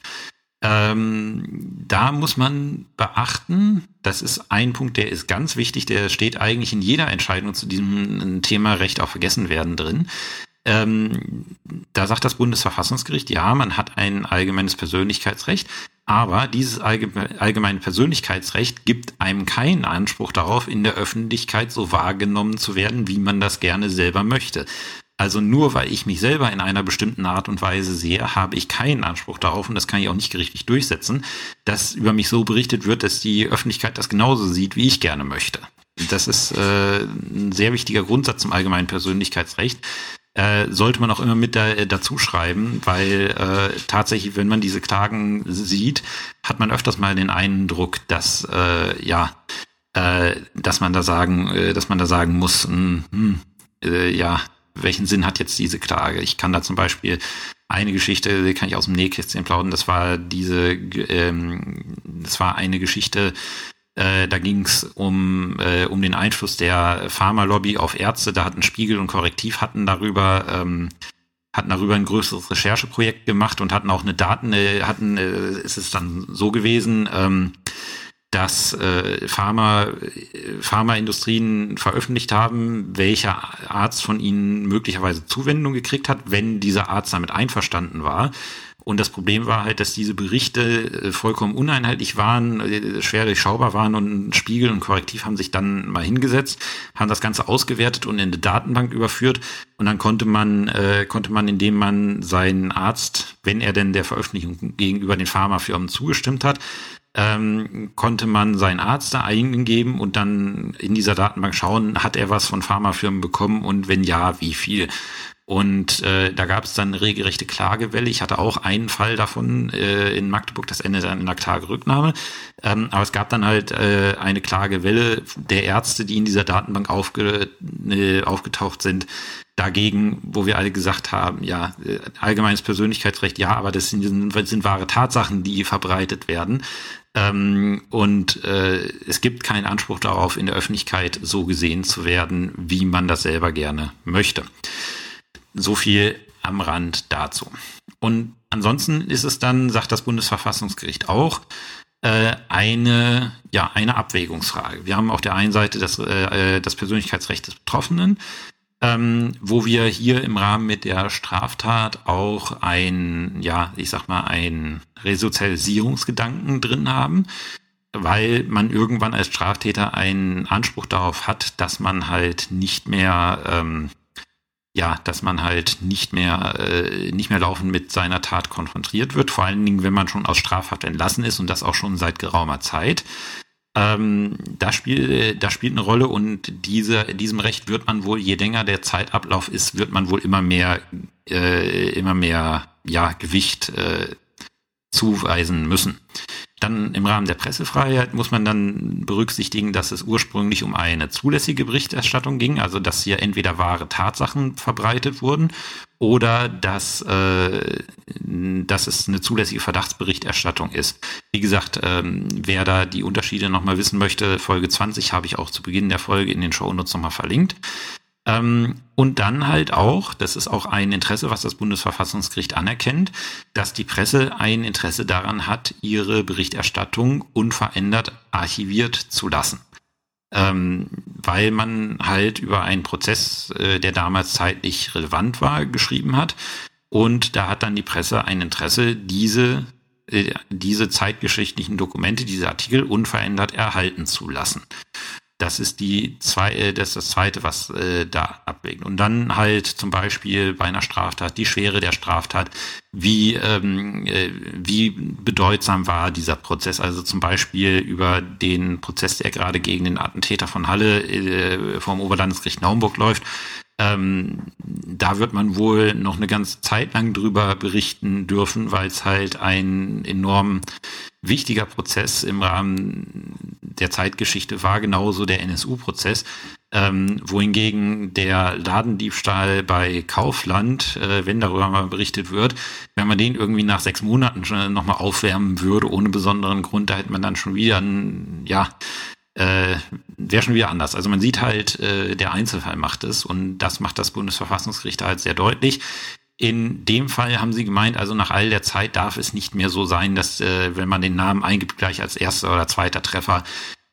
Ähm, da muss man beachten, das ist ein Punkt, der ist ganz wichtig, der steht eigentlich in jeder Entscheidung zu diesem Thema Recht auf Vergessenwerden drin. Ähm, da sagt das Bundesverfassungsgericht, ja, man hat ein allgemeines Persönlichkeitsrecht, aber dieses allgemeine Persönlichkeitsrecht gibt einem keinen Anspruch darauf, in der Öffentlichkeit so wahrgenommen zu werden, wie man das gerne selber möchte. Also nur weil ich mich selber in einer bestimmten Art und Weise sehe, habe ich keinen Anspruch darauf, und das kann ich auch nicht gerichtlich durchsetzen, dass über mich so berichtet wird, dass die Öffentlichkeit das genauso sieht, wie ich gerne möchte. Das ist äh, ein sehr wichtiger Grundsatz zum allgemeinen Persönlichkeitsrecht, äh, sollte man auch immer mit da, äh, dazu schreiben, weil äh, tatsächlich, wenn man diese Klagen sieht, hat man öfters mal den Eindruck, dass äh, ja, äh, dass man da sagen, äh, dass man da sagen muss, mh, hm, hm, äh, ja, welchen Sinn hat jetzt diese Klage? Ich kann da zum Beispiel eine Geschichte, die kann ich aus dem Nähkästchen plaudern, das war diese, ähm, das war eine Geschichte, äh, da ging es um, äh, um den Einfluss der Pharmalobby auf Ärzte. Da hatten Spiegel und Korrektiv hatten darüber ähm, hatten darüber ein größeres Rechercheprojekt gemacht und hatten auch eine Daten, äh, hatten, äh, ist es dann so gewesen, ähm, dass äh, Pharma, Pharmaindustrien veröffentlicht haben, welcher Arzt von ihnen möglicherweise Zuwendung gekriegt hat, wenn dieser Arzt damit einverstanden war. Und das Problem war halt, dass diese Berichte äh, vollkommen uneinheitlich waren, äh, schwer durchschaubar waren und Spiegel und Korrektiv haben sich dann mal hingesetzt, haben das Ganze ausgewertet und in eine Datenbank überführt. Und dann konnte man, äh, konnte man, indem man seinen Arzt, wenn er denn der Veröffentlichung gegenüber den Pharmafirmen zugestimmt hat, ähm, konnte man seinen Arzt da eingeben und dann in dieser Datenbank schauen, hat er was von Pharmafirmen bekommen und wenn ja, wie viel. Und äh, da gab es dann eine regelrechte Klagewelle. Ich hatte auch einen Fall davon äh, in Magdeburg, das endete dann in einer Klagerücknahme. Ähm, aber es gab dann halt äh, eine Klagewelle der Ärzte, die in dieser Datenbank aufge, äh, aufgetaucht sind, dagegen, wo wir alle gesagt haben, ja, äh, allgemeines Persönlichkeitsrecht, ja, aber das sind, sind wahre Tatsachen, die verbreitet werden. Ähm, und äh, es gibt keinen Anspruch darauf, in der Öffentlichkeit so gesehen zu werden, wie man das selber gerne möchte. So viel am Rand dazu. Und ansonsten ist es dann, sagt das Bundesverfassungsgericht auch, äh, eine, ja, eine Abwägungsfrage. Wir haben auf der einen Seite das, äh, äh, das Persönlichkeitsrecht des Betroffenen, ähm, wo wir hier im Rahmen mit der Straftat auch ein, ja, ich sag mal, ein Resozialisierungsgedanken drin haben, weil man irgendwann als Straftäter einen Anspruch darauf hat, dass man halt nicht mehr ähm, ja, dass man halt nicht mehr, äh, nicht mehr laufend mit seiner Tat konfrontiert wird, vor allen Dingen, wenn man schon aus Strafhaft entlassen ist und das auch schon seit geraumer Zeit. Ähm, das, spielt, das spielt eine Rolle und diese, diesem Recht wird man wohl, je länger der Zeitablauf ist, wird man wohl immer mehr, äh, immer mehr ja, Gewicht äh, zuweisen müssen. Dann im Rahmen der Pressefreiheit muss man dann berücksichtigen, dass es ursprünglich um eine zulässige Berichterstattung ging, also dass hier entweder wahre Tatsachen verbreitet wurden oder dass, äh, dass es eine zulässige Verdachtsberichterstattung ist. Wie gesagt, ähm, wer da die Unterschiede nochmal wissen möchte, Folge 20 habe ich auch zu Beginn der Folge in den Shownotes nochmal verlinkt. Ähm, und dann halt auch, das ist auch ein Interesse, was das Bundesverfassungsgericht anerkennt, dass die Presse ein Interesse daran hat, ihre Berichterstattung unverändert archiviert zu lassen. Ähm, weil man halt über einen Prozess, äh, der damals zeitlich relevant war, geschrieben hat. Und da hat dann die Presse ein Interesse, diese, äh, diese zeitgeschichtlichen Dokumente, diese Artikel unverändert erhalten zu lassen. Das ist die zwei, äh, das ist das zweite, was äh, da abwägt. Und dann halt zum Beispiel bei einer Straftat die Schwere der Straftat, wie ähm, äh, wie bedeutsam war dieser Prozess. Also zum Beispiel über den Prozess, der gerade gegen den Attentäter von Halle äh, vom Oberlandesgericht Naumburg läuft. Ähm, da wird man wohl noch eine ganze Zeit lang drüber berichten dürfen, weil es halt ein enorm wichtiger Prozess im Rahmen der Zeitgeschichte war, genauso der NSU-Prozess. Ähm, wohingegen der Ladendiebstahl bei Kaufland, äh, wenn darüber mal berichtet wird, wenn man den irgendwie nach sechs Monaten schon nochmal aufwärmen würde, ohne besonderen Grund, da hätte man dann schon wieder, ein, ja, äh, wäre schon wieder anders. Also man sieht halt, äh, der Einzelfall macht es und das macht das Bundesverfassungsgericht halt sehr deutlich. In dem Fall haben sie gemeint, also nach all der Zeit darf es nicht mehr so sein, dass äh, wenn man den Namen eingibt, gleich als erster oder zweiter Treffer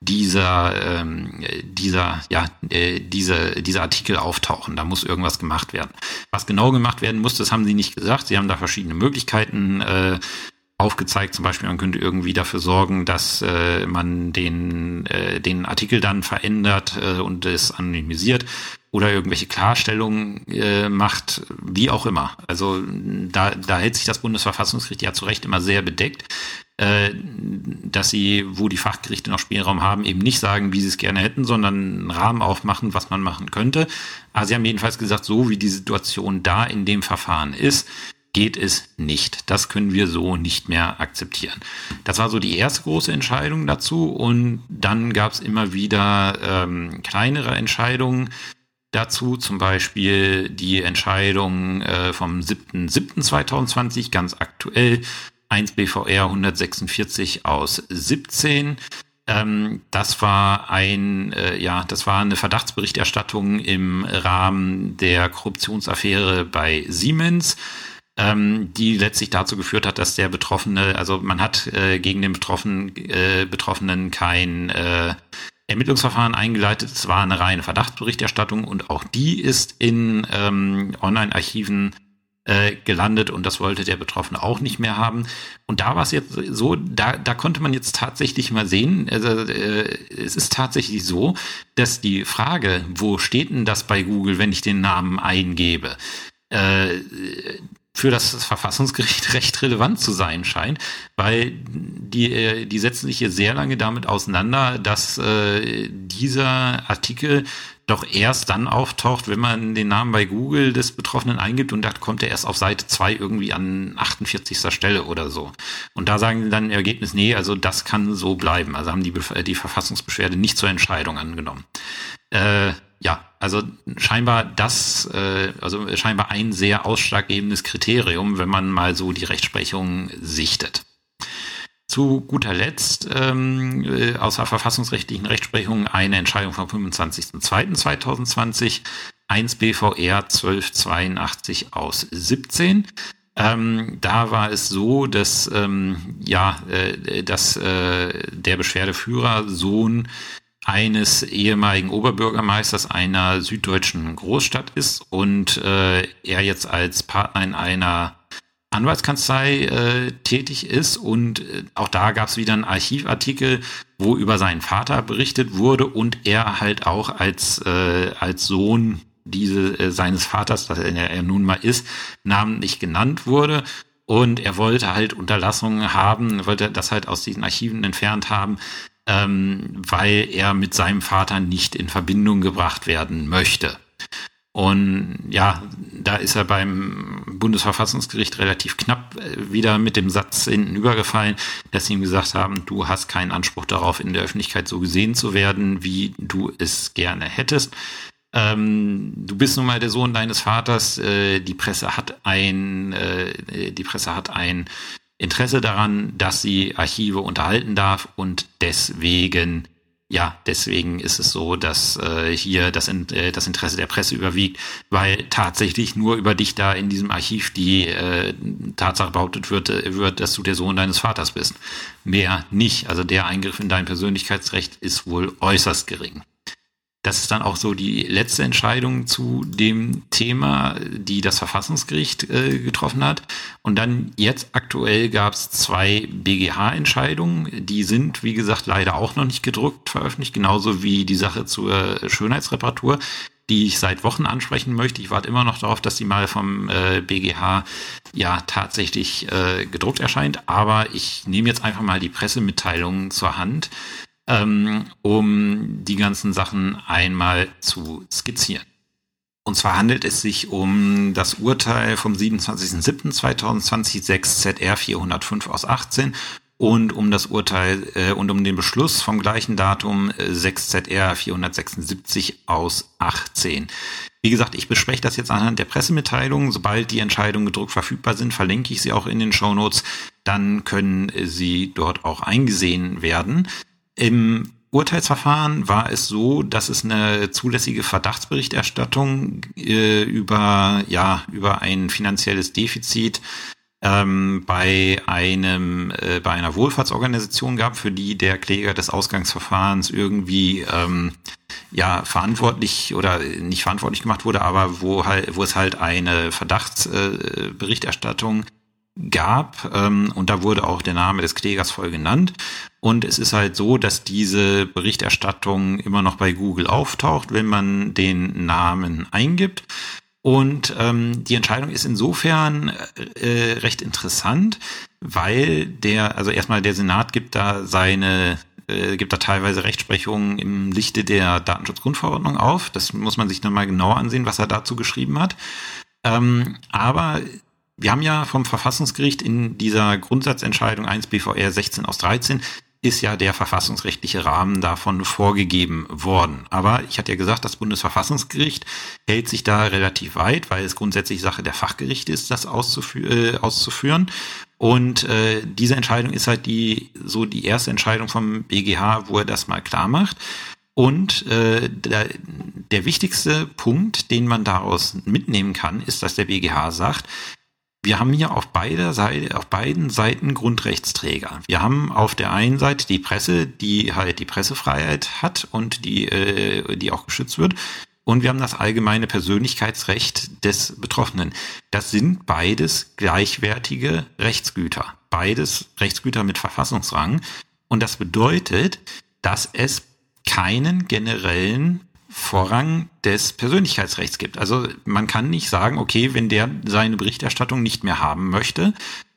dieser, ähm, dieser, ja, äh, diese, diese Artikel auftauchen. Da muss irgendwas gemacht werden. Was genau gemacht werden muss, das haben sie nicht gesagt. Sie haben da verschiedene Möglichkeiten äh, aufgezeigt. Zum Beispiel, man könnte irgendwie dafür sorgen, dass äh, man den, äh, den Artikel dann verändert äh, und es anonymisiert oder irgendwelche Klarstellungen äh, macht, wie auch immer. Also da, da hält sich das Bundesverfassungsgericht ja zu Recht immer sehr bedeckt, äh, dass sie, wo die Fachgerichte noch Spielraum haben, eben nicht sagen, wie sie es gerne hätten, sondern einen Rahmen aufmachen, was man machen könnte. Aber sie haben jedenfalls gesagt, so wie die Situation da in dem Verfahren ist, geht es nicht. Das können wir so nicht mehr akzeptieren. Das war so die erste große Entscheidung dazu und dann gab es immer wieder ähm, kleinere Entscheidungen, dazu, zum Beispiel die Entscheidung äh, vom 7.7.2020, ganz aktuell, 1 BVR 146 aus 17. Ähm, das war ein, äh, ja, das war eine Verdachtsberichterstattung im Rahmen der Korruptionsaffäre bei Siemens ähm, die letztlich dazu geführt hat, dass der Betroffene, also man hat äh, gegen den Betroffenen, äh, Betroffenen kein äh, Ermittlungsverfahren eingeleitet. Es war eine reine Verdachtsberichterstattung und auch die ist in ähm, Online-Archiven äh, gelandet und das wollte der Betroffene auch nicht mehr haben. Und da war es jetzt so, da, da konnte man jetzt tatsächlich mal sehen, also, äh, es ist tatsächlich so, dass die Frage, wo steht denn das bei Google, wenn ich den Namen eingebe, äh, für das Verfassungsgericht recht relevant zu sein scheint, weil die, äh, die setzen sich hier sehr lange damit auseinander, dass äh, dieser Artikel doch erst dann auftaucht, wenn man den Namen bei Google des Betroffenen eingibt und da kommt er erst auf Seite 2 irgendwie an 48. Stelle oder so. Und da sagen sie dann im Ergebnis, nee, also das kann so bleiben. Also haben die, die Verfassungsbeschwerde nicht zur Entscheidung angenommen. Äh, ja, also scheinbar das, äh, also scheinbar ein sehr ausschlaggebendes Kriterium, wenn man mal so die Rechtsprechung sichtet. Zu guter Letzt ähm, äh, außer verfassungsrechtlichen Rechtsprechung eine Entscheidung vom 25.02.2020, 1 BVR 1282 aus 17. Ähm, da war es so, dass ähm, ja, äh, dass äh, der Beschwerdeführer Sohn eines ehemaligen Oberbürgermeisters einer süddeutschen Großstadt ist und äh, er jetzt als Partner in einer Anwaltskanzlei äh, tätig ist und äh, auch da gab es wieder einen Archivartikel, wo über seinen Vater berichtet wurde und er halt auch als äh, als Sohn diese äh, seines Vaters, das er, er nun mal ist, namentlich genannt wurde. Und er wollte halt Unterlassungen haben, wollte das halt aus diesen Archiven entfernt haben, ähm, weil er mit seinem Vater nicht in Verbindung gebracht werden möchte. Und ja, da ist er beim Bundesverfassungsgericht relativ knapp äh, wieder mit dem Satz hinten übergefallen, dass sie ihm gesagt haben, du hast keinen Anspruch darauf, in der Öffentlichkeit so gesehen zu werden, wie du es gerne hättest. Ähm, du bist nun mal der Sohn deines Vaters. Äh, die Presse hat ein, äh, die Presse hat ein Interesse daran, dass sie Archive unterhalten darf und deswegen ja, deswegen ist es so, dass äh, hier das, äh, das Interesse der Presse überwiegt, weil tatsächlich nur über dich da in diesem Archiv die äh, Tatsache behauptet wird, äh, wird, dass du der Sohn deines Vaters bist. Mehr nicht. Also der Eingriff in dein Persönlichkeitsrecht ist wohl äußerst gering. Das ist dann auch so die letzte Entscheidung zu dem Thema, die das Verfassungsgericht äh, getroffen hat. Und dann jetzt aktuell gab es zwei BGH-Entscheidungen. Die sind, wie gesagt, leider auch noch nicht gedruckt veröffentlicht, genauso wie die Sache zur Schönheitsreparatur die ich seit Wochen ansprechen möchte. Ich warte immer noch darauf, dass die mal vom äh, BGH ja tatsächlich äh, gedruckt erscheint. Aber ich nehme jetzt einfach mal die Pressemitteilungen zur Hand, ähm, um die ganzen Sachen einmal zu skizzieren. Und zwar handelt es sich um das Urteil vom 27.07.2020 6 ZR 405 aus 18 und um das Urteil äh, und um den Beschluss vom gleichen Datum äh, 6 ZR 476 aus 18. Wie gesagt, ich bespreche das jetzt anhand der Pressemitteilung. Sobald die Entscheidungen gedruckt verfügbar sind, verlinke ich sie auch in den Show Notes. Dann können sie dort auch eingesehen werden. Im Urteilsverfahren war es so, dass es eine zulässige Verdachtsberichterstattung äh, über ja über ein finanzielles Defizit ähm, bei einem äh, bei einer Wohlfahrtsorganisation gab, für die der Kläger des Ausgangsverfahrens irgendwie ähm, ja verantwortlich oder nicht verantwortlich gemacht wurde, aber wo halt wo es halt eine Verdachtsberichterstattung äh, gab ähm, und da wurde auch der Name des Klägers voll genannt. Und es ist halt so, dass diese Berichterstattung immer noch bei Google auftaucht, wenn man den Namen eingibt. Und ähm, die Entscheidung ist insofern äh, recht interessant, weil der, also erstmal der Senat gibt da seine äh, gibt da teilweise Rechtsprechungen im Lichte der Datenschutzgrundverordnung auf. Das muss man sich nochmal genauer ansehen, was er dazu geschrieben hat. Ähm, aber wir haben ja vom Verfassungsgericht in dieser Grundsatzentscheidung 1 BVR 16 aus 13 ist ja der verfassungsrechtliche Rahmen davon vorgegeben worden. Aber ich hatte ja gesagt, das Bundesverfassungsgericht hält sich da relativ weit, weil es grundsätzlich Sache der Fachgerichte ist, das auszufü äh, auszuführen. Und äh, diese Entscheidung ist halt die so die erste Entscheidung vom BGH, wo er das mal klar macht. Und äh, der, der wichtigste Punkt, den man daraus mitnehmen kann, ist, dass der BGH sagt, wir haben hier auf beider Seite, auf beiden Seiten Grundrechtsträger. Wir haben auf der einen Seite die Presse, die halt die Pressefreiheit hat und die, äh, die auch geschützt wird. Und wir haben das allgemeine Persönlichkeitsrecht des Betroffenen. Das sind beides gleichwertige Rechtsgüter. Beides Rechtsgüter mit Verfassungsrang. Und das bedeutet, dass es keinen generellen Vorrang des Persönlichkeitsrechts gibt. Also man kann nicht sagen, okay, wenn der seine Berichterstattung nicht mehr haben möchte,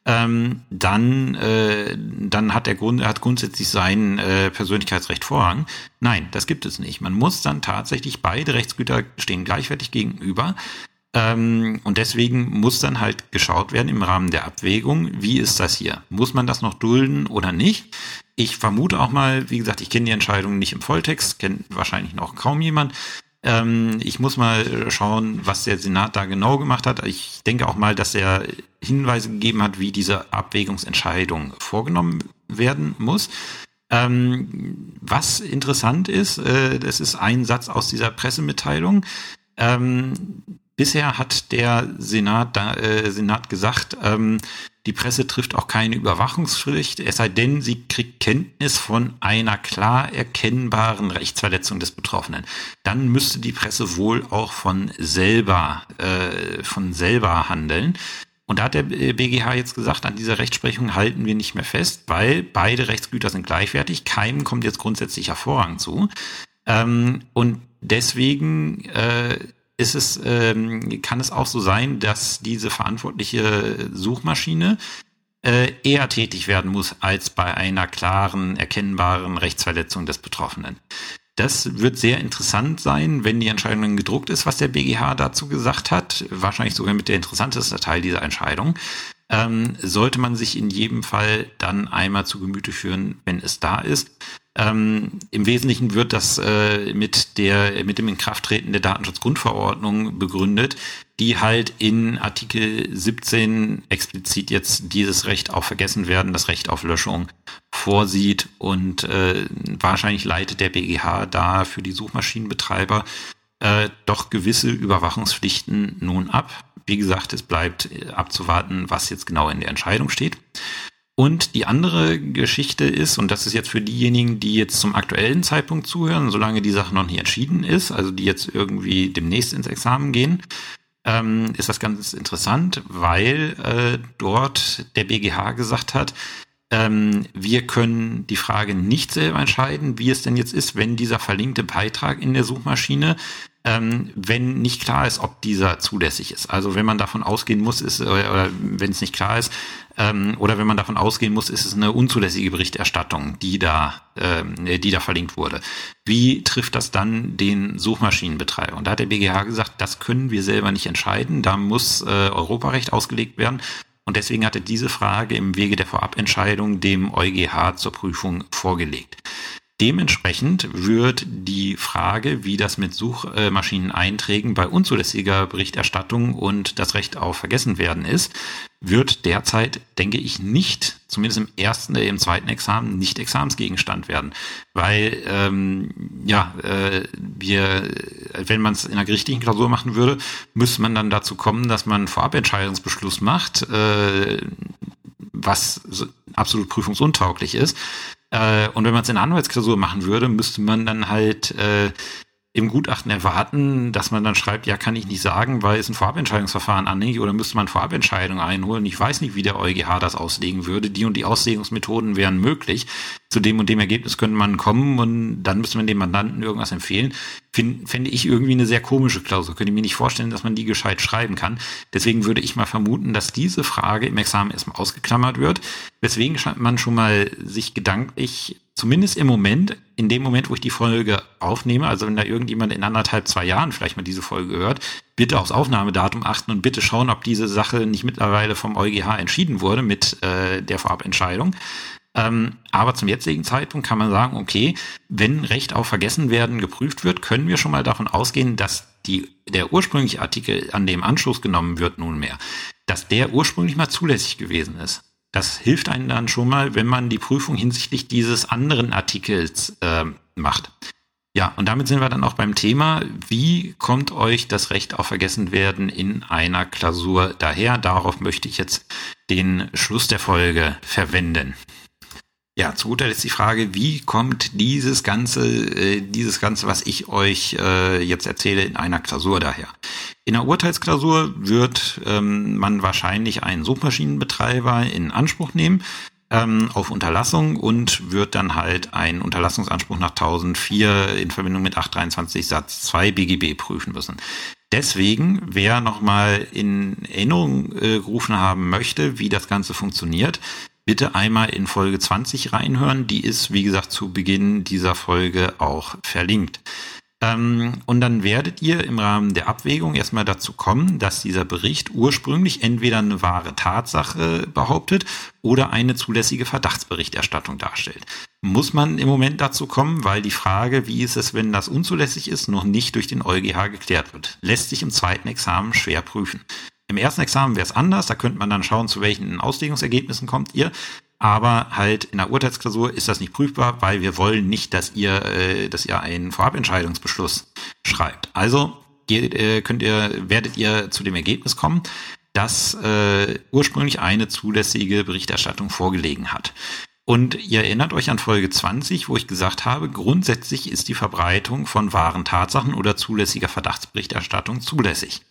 ähm, dann, äh, dann hat er Grund, hat grundsätzlich sein äh, Persönlichkeitsrecht Vorrang. Nein, das gibt es nicht. Man muss dann tatsächlich beide Rechtsgüter stehen gleichwertig gegenüber. Ähm, und deswegen muss dann halt geschaut werden im Rahmen der Abwägung, wie ist das hier? Muss man das noch dulden oder nicht? Ich vermute auch mal, wie gesagt, ich kenne die Entscheidung nicht im Volltext, kennt wahrscheinlich noch kaum jemand. Ähm, ich muss mal schauen, was der Senat da genau gemacht hat. Ich denke auch mal, dass er Hinweise gegeben hat, wie diese Abwägungsentscheidung vorgenommen werden muss. Ähm, was interessant ist, äh, das ist ein Satz aus dieser Pressemitteilung. Ähm, bisher hat der Senat, äh, Senat gesagt, ähm, die Presse trifft auch keine Überwachungspflicht, es sei denn, sie kriegt Kenntnis von einer klar erkennbaren Rechtsverletzung des Betroffenen. Dann müsste die Presse wohl auch von selber, äh, von selber handeln. Und da hat der BGH jetzt gesagt, an dieser Rechtsprechung halten wir nicht mehr fest, weil beide Rechtsgüter sind gleichwertig. Keinem kommt jetzt grundsätzlicher Vorrang zu. Ähm, und deswegen äh, ist es, ähm, kann es auch so sein, dass diese verantwortliche Suchmaschine äh, eher tätig werden muss als bei einer klaren, erkennbaren Rechtsverletzung des Betroffenen. Das wird sehr interessant sein, wenn die Entscheidung gedruckt ist, was der BGH dazu gesagt hat. Wahrscheinlich sogar mit der interessanteste Teil dieser Entscheidung. Ähm, sollte man sich in jedem Fall dann einmal zu Gemüte führen, wenn es da ist. Ähm, Im Wesentlichen wird das äh, mit der mit dem Inkrafttreten der Datenschutzgrundverordnung begründet, die halt in Artikel 17 explizit jetzt dieses Recht auf Vergessen werden, das Recht auf Löschung vorsieht und äh, wahrscheinlich leitet der BGH da für die Suchmaschinenbetreiber äh, doch gewisse Überwachungspflichten nun ab. Wie gesagt, es bleibt äh, abzuwarten, was jetzt genau in der Entscheidung steht. Und die andere Geschichte ist, und das ist jetzt für diejenigen, die jetzt zum aktuellen Zeitpunkt zuhören, solange die Sache noch nicht entschieden ist, also die jetzt irgendwie demnächst ins Examen gehen, ähm, ist das ganz interessant, weil äh, dort der BGH gesagt hat, ähm, wir können die Frage nicht selber entscheiden, wie es denn jetzt ist, wenn dieser verlinkte Beitrag in der Suchmaschine ähm, wenn nicht klar ist, ob dieser zulässig ist. Also wenn man davon ausgehen muss, ist, oder, oder wenn es nicht klar ist, ähm, oder wenn man davon ausgehen muss, ist es eine unzulässige Berichterstattung, die da, ähm, die da verlinkt wurde. Wie trifft das dann den Suchmaschinenbetreiber? Und da hat der BGH gesagt, das können wir selber nicht entscheiden, da muss äh, Europarecht ausgelegt werden. Und deswegen hatte diese Frage im Wege der Vorabentscheidung dem EuGH zur Prüfung vorgelegt. Dementsprechend wird die Frage, wie das mit Suchmaschineneinträgen bei unzulässiger Berichterstattung und das Recht auf Vergessenwerden ist, wird derzeit, denke ich, nicht, zumindest im ersten, äh, im zweiten Examen, nicht Examensgegenstand werden. Weil, ähm, ja, äh, wir, wenn man es in einer gerichtlichen Klausur machen würde, müsste man dann dazu kommen, dass man Vorabentscheidungsbeschluss macht, äh, was absolut prüfungsuntauglich ist. Äh, und wenn man es in Anwaltsklausur machen würde, müsste man dann halt äh, im Gutachten erwarten, dass man dann schreibt, ja, kann ich nicht sagen, weil es ein Vorabentscheidungsverfahren anhängt oder müsste man Vorabentscheidungen einholen. Ich weiß nicht, wie der EuGH das auslegen würde. Die und die Auslegungsmethoden wären möglich. Zu dem und dem Ergebnis könnte man kommen und dann müsste man dem Mandanten irgendwas empfehlen. Find, fände ich irgendwie eine sehr komische Klausur. Könnte ich mir nicht vorstellen, dass man die gescheit schreiben kann. Deswegen würde ich mal vermuten, dass diese Frage im Examen erstmal ausgeklammert wird, weswegen man schon mal sich gedanklich zumindest im Moment, in dem Moment, wo ich die Folge aufnehme, also wenn da irgendjemand in anderthalb, zwei Jahren vielleicht mal diese Folge hört, bitte aufs Aufnahmedatum achten und bitte schauen, ob diese Sache nicht mittlerweile vom EuGH entschieden wurde mit äh, der Vorabentscheidung. Ähm, aber zum jetzigen Zeitpunkt kann man sagen, okay, wenn Recht auf Vergessenwerden geprüft wird, können wir schon mal davon ausgehen, dass die, der ursprüngliche Artikel, an dem Anschluss genommen wird nunmehr, dass der ursprünglich mal zulässig gewesen ist. Das hilft einem dann schon mal, wenn man die Prüfung hinsichtlich dieses anderen Artikels äh, macht. Ja, und damit sind wir dann auch beim Thema, wie kommt euch das Recht auf Vergessenwerden in einer Klausur daher? Darauf möchte ich jetzt den Schluss der Folge verwenden. Ja, zu guter Letzt die Frage, wie kommt dieses ganze, äh, dieses ganze, was ich euch äh, jetzt erzähle, in einer Klausur daher? In der Urteilsklausur wird ähm, man wahrscheinlich einen Suchmaschinenbetreiber in Anspruch nehmen ähm, auf Unterlassung und wird dann halt einen Unterlassungsanspruch nach 1004 in Verbindung mit 823 Satz 2 BGB prüfen müssen. Deswegen, wer nochmal in Erinnerung äh, gerufen haben möchte, wie das Ganze funktioniert, bitte einmal in Folge 20 reinhören. Die ist, wie gesagt, zu Beginn dieser Folge auch verlinkt. Ähm, und dann werdet ihr im Rahmen der Abwägung erstmal dazu kommen, dass dieser Bericht ursprünglich entweder eine wahre Tatsache behauptet oder eine zulässige Verdachtsberichterstattung darstellt. Muss man im Moment dazu kommen, weil die Frage, wie ist es, wenn das unzulässig ist, noch nicht durch den EuGH geklärt wird. Lässt sich im zweiten Examen schwer prüfen. Im ersten Examen wäre es anders, da könnte man dann schauen, zu welchen Auslegungsergebnissen kommt ihr. Aber halt in der Urteilsklausur ist das nicht prüfbar, weil wir wollen nicht, dass ihr, äh, dass ihr einen Vorabentscheidungsbeschluss schreibt. Also ihr, äh, könnt ihr, werdet ihr zu dem Ergebnis kommen, dass äh, ursprünglich eine zulässige Berichterstattung vorgelegen hat. Und ihr erinnert euch an Folge 20, wo ich gesagt habe, grundsätzlich ist die Verbreitung von wahren Tatsachen oder zulässiger Verdachtsberichterstattung zulässig.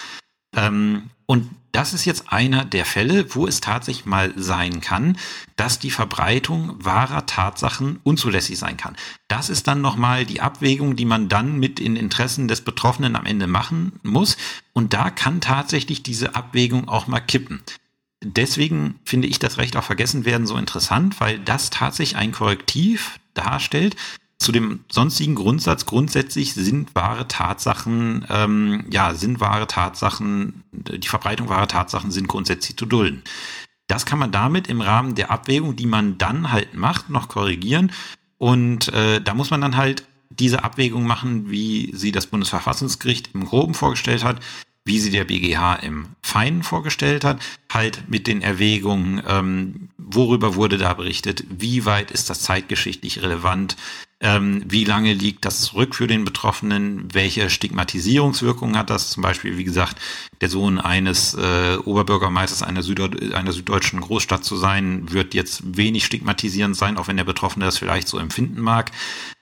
Ähm, und das ist jetzt einer der Fälle, wo es tatsächlich mal sein kann, dass die Verbreitung wahrer Tatsachen unzulässig sein kann. Das ist dann nochmal die Abwägung, die man dann mit den Interessen des Betroffenen am Ende machen muss. Und da kann tatsächlich diese Abwägung auch mal kippen. Deswegen finde ich das Recht auf Vergessenwerden so interessant, weil das tatsächlich ein Korrektiv darstellt, zu dem sonstigen Grundsatz, grundsätzlich sind wahre Tatsachen, ähm, ja, sind wahre Tatsachen, die Verbreitung wahrer Tatsachen sind grundsätzlich zu dulden. Das kann man damit im Rahmen der Abwägung, die man dann halt macht, noch korrigieren. Und äh, da muss man dann halt diese Abwägung machen, wie sie das Bundesverfassungsgericht im Groben vorgestellt hat, wie sie der BGH im Feinen vorgestellt hat, halt mit den Erwägungen, ähm, worüber wurde da berichtet, wie weit ist das zeitgeschichtlich relevant, ähm, wie lange liegt das zurück für den Betroffenen? Welche Stigmatisierungswirkungen hat das? Zum Beispiel, wie gesagt, der Sohn eines äh, Oberbürgermeisters einer, Süddeut einer süddeutschen Großstadt zu sein, wird jetzt wenig stigmatisierend sein, auch wenn der Betroffene das vielleicht so empfinden mag.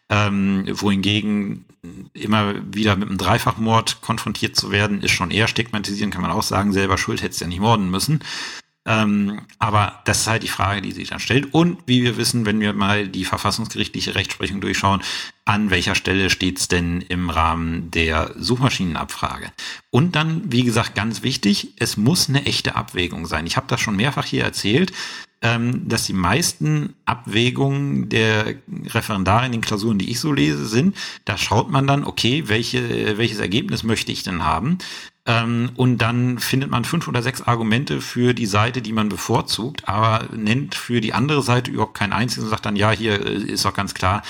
Ähm, wohingegen immer wieder mit einem Dreifachmord konfrontiert zu werden, ist schon eher stigmatisierend, kann man auch sagen, selber schuld hätte es ja nicht morden müssen. Ähm, aber das ist halt die Frage, die sich dann stellt. Und wie wir wissen, wenn wir mal die verfassungsgerichtliche Rechtsprechung durchschauen, an welcher Stelle steht's denn im Rahmen der Suchmaschinenabfrage? Und dann, wie gesagt, ganz wichtig, es muss eine echte Abwägung sein. Ich habe das schon mehrfach hier erzählt, dass die meisten Abwägungen der Referendare in den Klausuren, die ich so lese, sind, da schaut man dann, okay, welche, welches Ergebnis möchte ich denn haben? Ähm, und dann findet man fünf oder sechs Argumente für die Seite, die man bevorzugt, aber nennt für die andere Seite überhaupt kein einziges und sagt dann, ja, hier äh, ist doch ganz klar,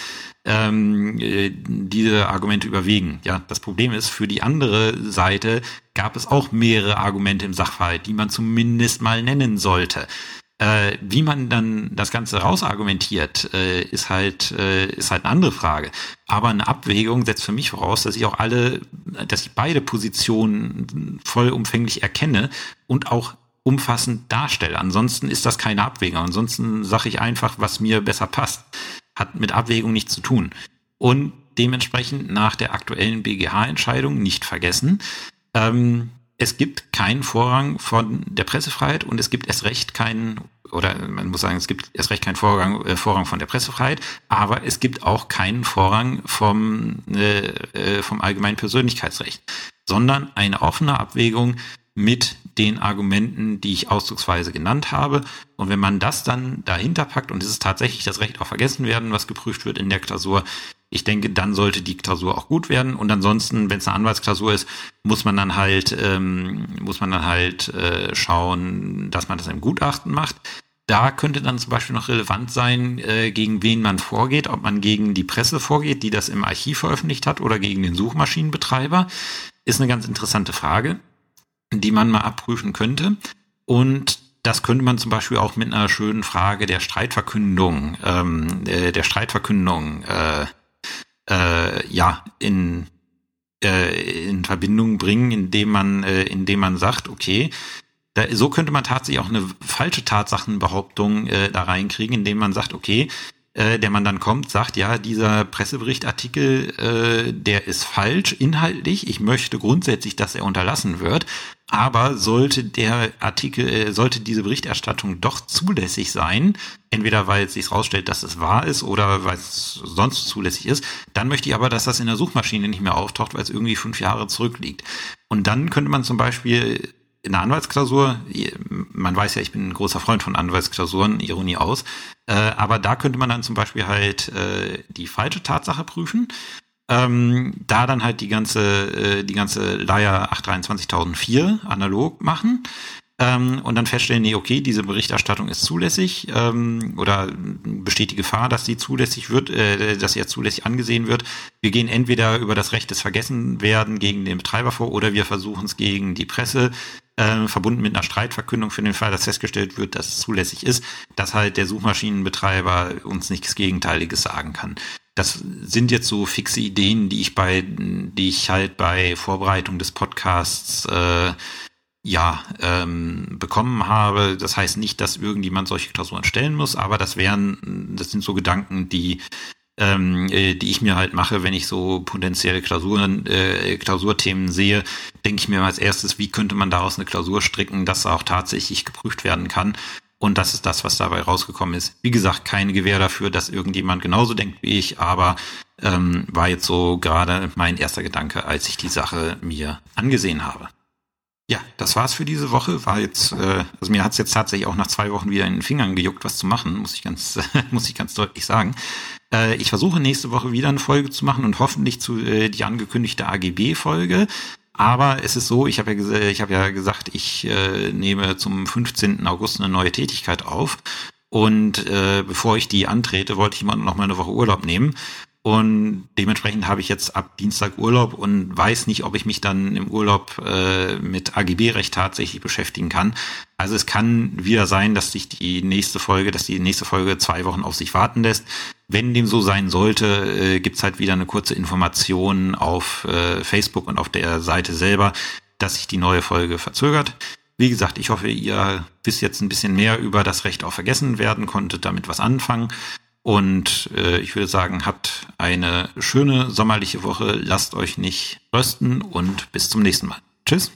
ähm, äh, diese Argumente überwiegen. Ja, das Problem ist, für die andere Seite gab es auch mehrere Argumente im Sachverhalt, die man zumindest mal nennen sollte. Äh, wie man dann das Ganze rausargumentiert, äh, ist halt äh, ist halt eine andere Frage. Aber eine Abwägung setzt für mich voraus, dass ich auch alle, dass ich beide Positionen vollumfänglich erkenne und auch umfassend darstelle. Ansonsten ist das keine Abwägung. Ansonsten sage ich einfach, was mir besser passt. Hat mit Abwägung nichts zu tun. Und dementsprechend nach der aktuellen BGH-Entscheidung nicht vergessen, ähm, es gibt keinen Vorrang von der Pressefreiheit und es gibt erst recht keinen, oder man muss sagen, es gibt erst recht keinen Vorrang, äh, Vorrang von der Pressefreiheit, aber es gibt auch keinen Vorrang vom, äh, äh, vom allgemeinen Persönlichkeitsrecht, sondern eine offene Abwägung mit den Argumenten, die ich ausdrucksweise genannt habe. Und wenn man das dann dahinter packt und es ist tatsächlich das Recht auf Vergessen werden, was geprüft wird in der Klausur, ich denke, dann sollte die Klausur auch gut werden. Und ansonsten, wenn es eine Anwaltsklausur ist, muss man dann halt, ähm, muss man dann halt äh, schauen, dass man das im Gutachten macht. da könnte dann zum Beispiel noch relevant sein, äh, gegen wen man vorgeht, ob man gegen die Presse vorgeht, die das im Archiv veröffentlicht hat, oder gegen den Suchmaschinenbetreiber. Ist eine ganz interessante Frage, die man mal abprüfen könnte. Und das könnte man zum Beispiel auch mit einer schönen Frage der Streitverkündung, ähm, äh, der Streitverkündung, äh, äh, ja, in, äh, in Verbindung bringen, indem man, äh, indem man sagt, okay, da, so könnte man tatsächlich auch eine falsche Tatsachenbehauptung äh, da reinkriegen, indem man sagt, okay, äh, der man dann kommt, sagt, ja, dieser Presseberichtartikel, äh, der ist falsch inhaltlich. Ich möchte grundsätzlich, dass er unterlassen wird. Aber sollte der Artikel, äh, sollte diese Berichterstattung doch zulässig sein, entweder weil es sich herausstellt, dass es wahr ist oder weil es sonst zulässig ist, dann möchte ich aber, dass das in der Suchmaschine nicht mehr auftaucht, weil es irgendwie fünf Jahre zurückliegt. Und dann könnte man zum Beispiel in der Anwaltsklausur, man weiß ja, ich bin ein großer Freund von Anwaltsklausuren, Ironie aus, äh, aber da könnte man dann zum Beispiel halt äh, die falsche Tatsache prüfen. Ähm, da dann halt die ganze, äh, die ganze Leier 823.004 analog machen ähm, und dann feststellen, nee, okay, diese Berichterstattung ist zulässig ähm, oder besteht die Gefahr, dass sie zulässig wird, äh, dass sie ja zulässig angesehen wird. Wir gehen entweder über das Recht des Vergessenwerden gegen den Betreiber vor oder wir versuchen es gegen die Presse, äh, verbunden mit einer Streitverkündung für den Fall, dass festgestellt wird, dass es zulässig ist, dass halt der Suchmaschinenbetreiber uns nichts Gegenteiliges sagen kann das sind jetzt so fixe Ideen, die ich bei, die ich halt bei Vorbereitung des Podcasts äh, ja ähm, bekommen habe. Das heißt nicht, dass irgendjemand solche Klausuren stellen muss, aber das wären, das sind so Gedanken, die ähm, äh, die ich mir halt mache, wenn ich so potenzielle Klausuren, äh, Klausurthemen sehe, denke ich mir als erstes, wie könnte man daraus eine Klausur stricken, dass auch tatsächlich geprüft werden kann. Und das ist das, was dabei rausgekommen ist. Wie gesagt, keine Gewähr dafür, dass irgendjemand genauso denkt wie ich, aber ähm, war jetzt so gerade mein erster Gedanke, als ich die Sache mir angesehen habe. Ja, das war's für diese Woche. War jetzt, äh, also mir hat's jetzt tatsächlich auch nach zwei Wochen wieder in den Fingern gejuckt, was zu machen, muss ich ganz, muss ich ganz deutlich sagen. Äh, ich versuche nächste Woche wieder eine Folge zu machen und hoffentlich zu äh, die angekündigte AGB-Folge. Aber es ist so, ich habe ja, ich hab ja gesagt, ich äh, nehme zum 15. August eine neue Tätigkeit auf. Und äh, bevor ich die antrete, wollte ich immer noch mal eine Woche Urlaub nehmen. Und dementsprechend habe ich jetzt ab Dienstag Urlaub und weiß nicht, ob ich mich dann im Urlaub äh, mit AGB-Recht tatsächlich beschäftigen kann. Also es kann wieder sein, dass sich die nächste Folge, dass die nächste Folge zwei Wochen auf sich warten lässt. Wenn dem so sein sollte, äh, gibt's halt wieder eine kurze Information auf äh, Facebook und auf der Seite selber, dass sich die neue Folge verzögert. Wie gesagt, ich hoffe, ihr wisst jetzt ein bisschen mehr über das Recht auf Vergessen werden, konntet damit was anfangen. Und äh, ich würde sagen, habt eine schöne sommerliche Woche, lasst euch nicht rösten und bis zum nächsten Mal. Tschüss.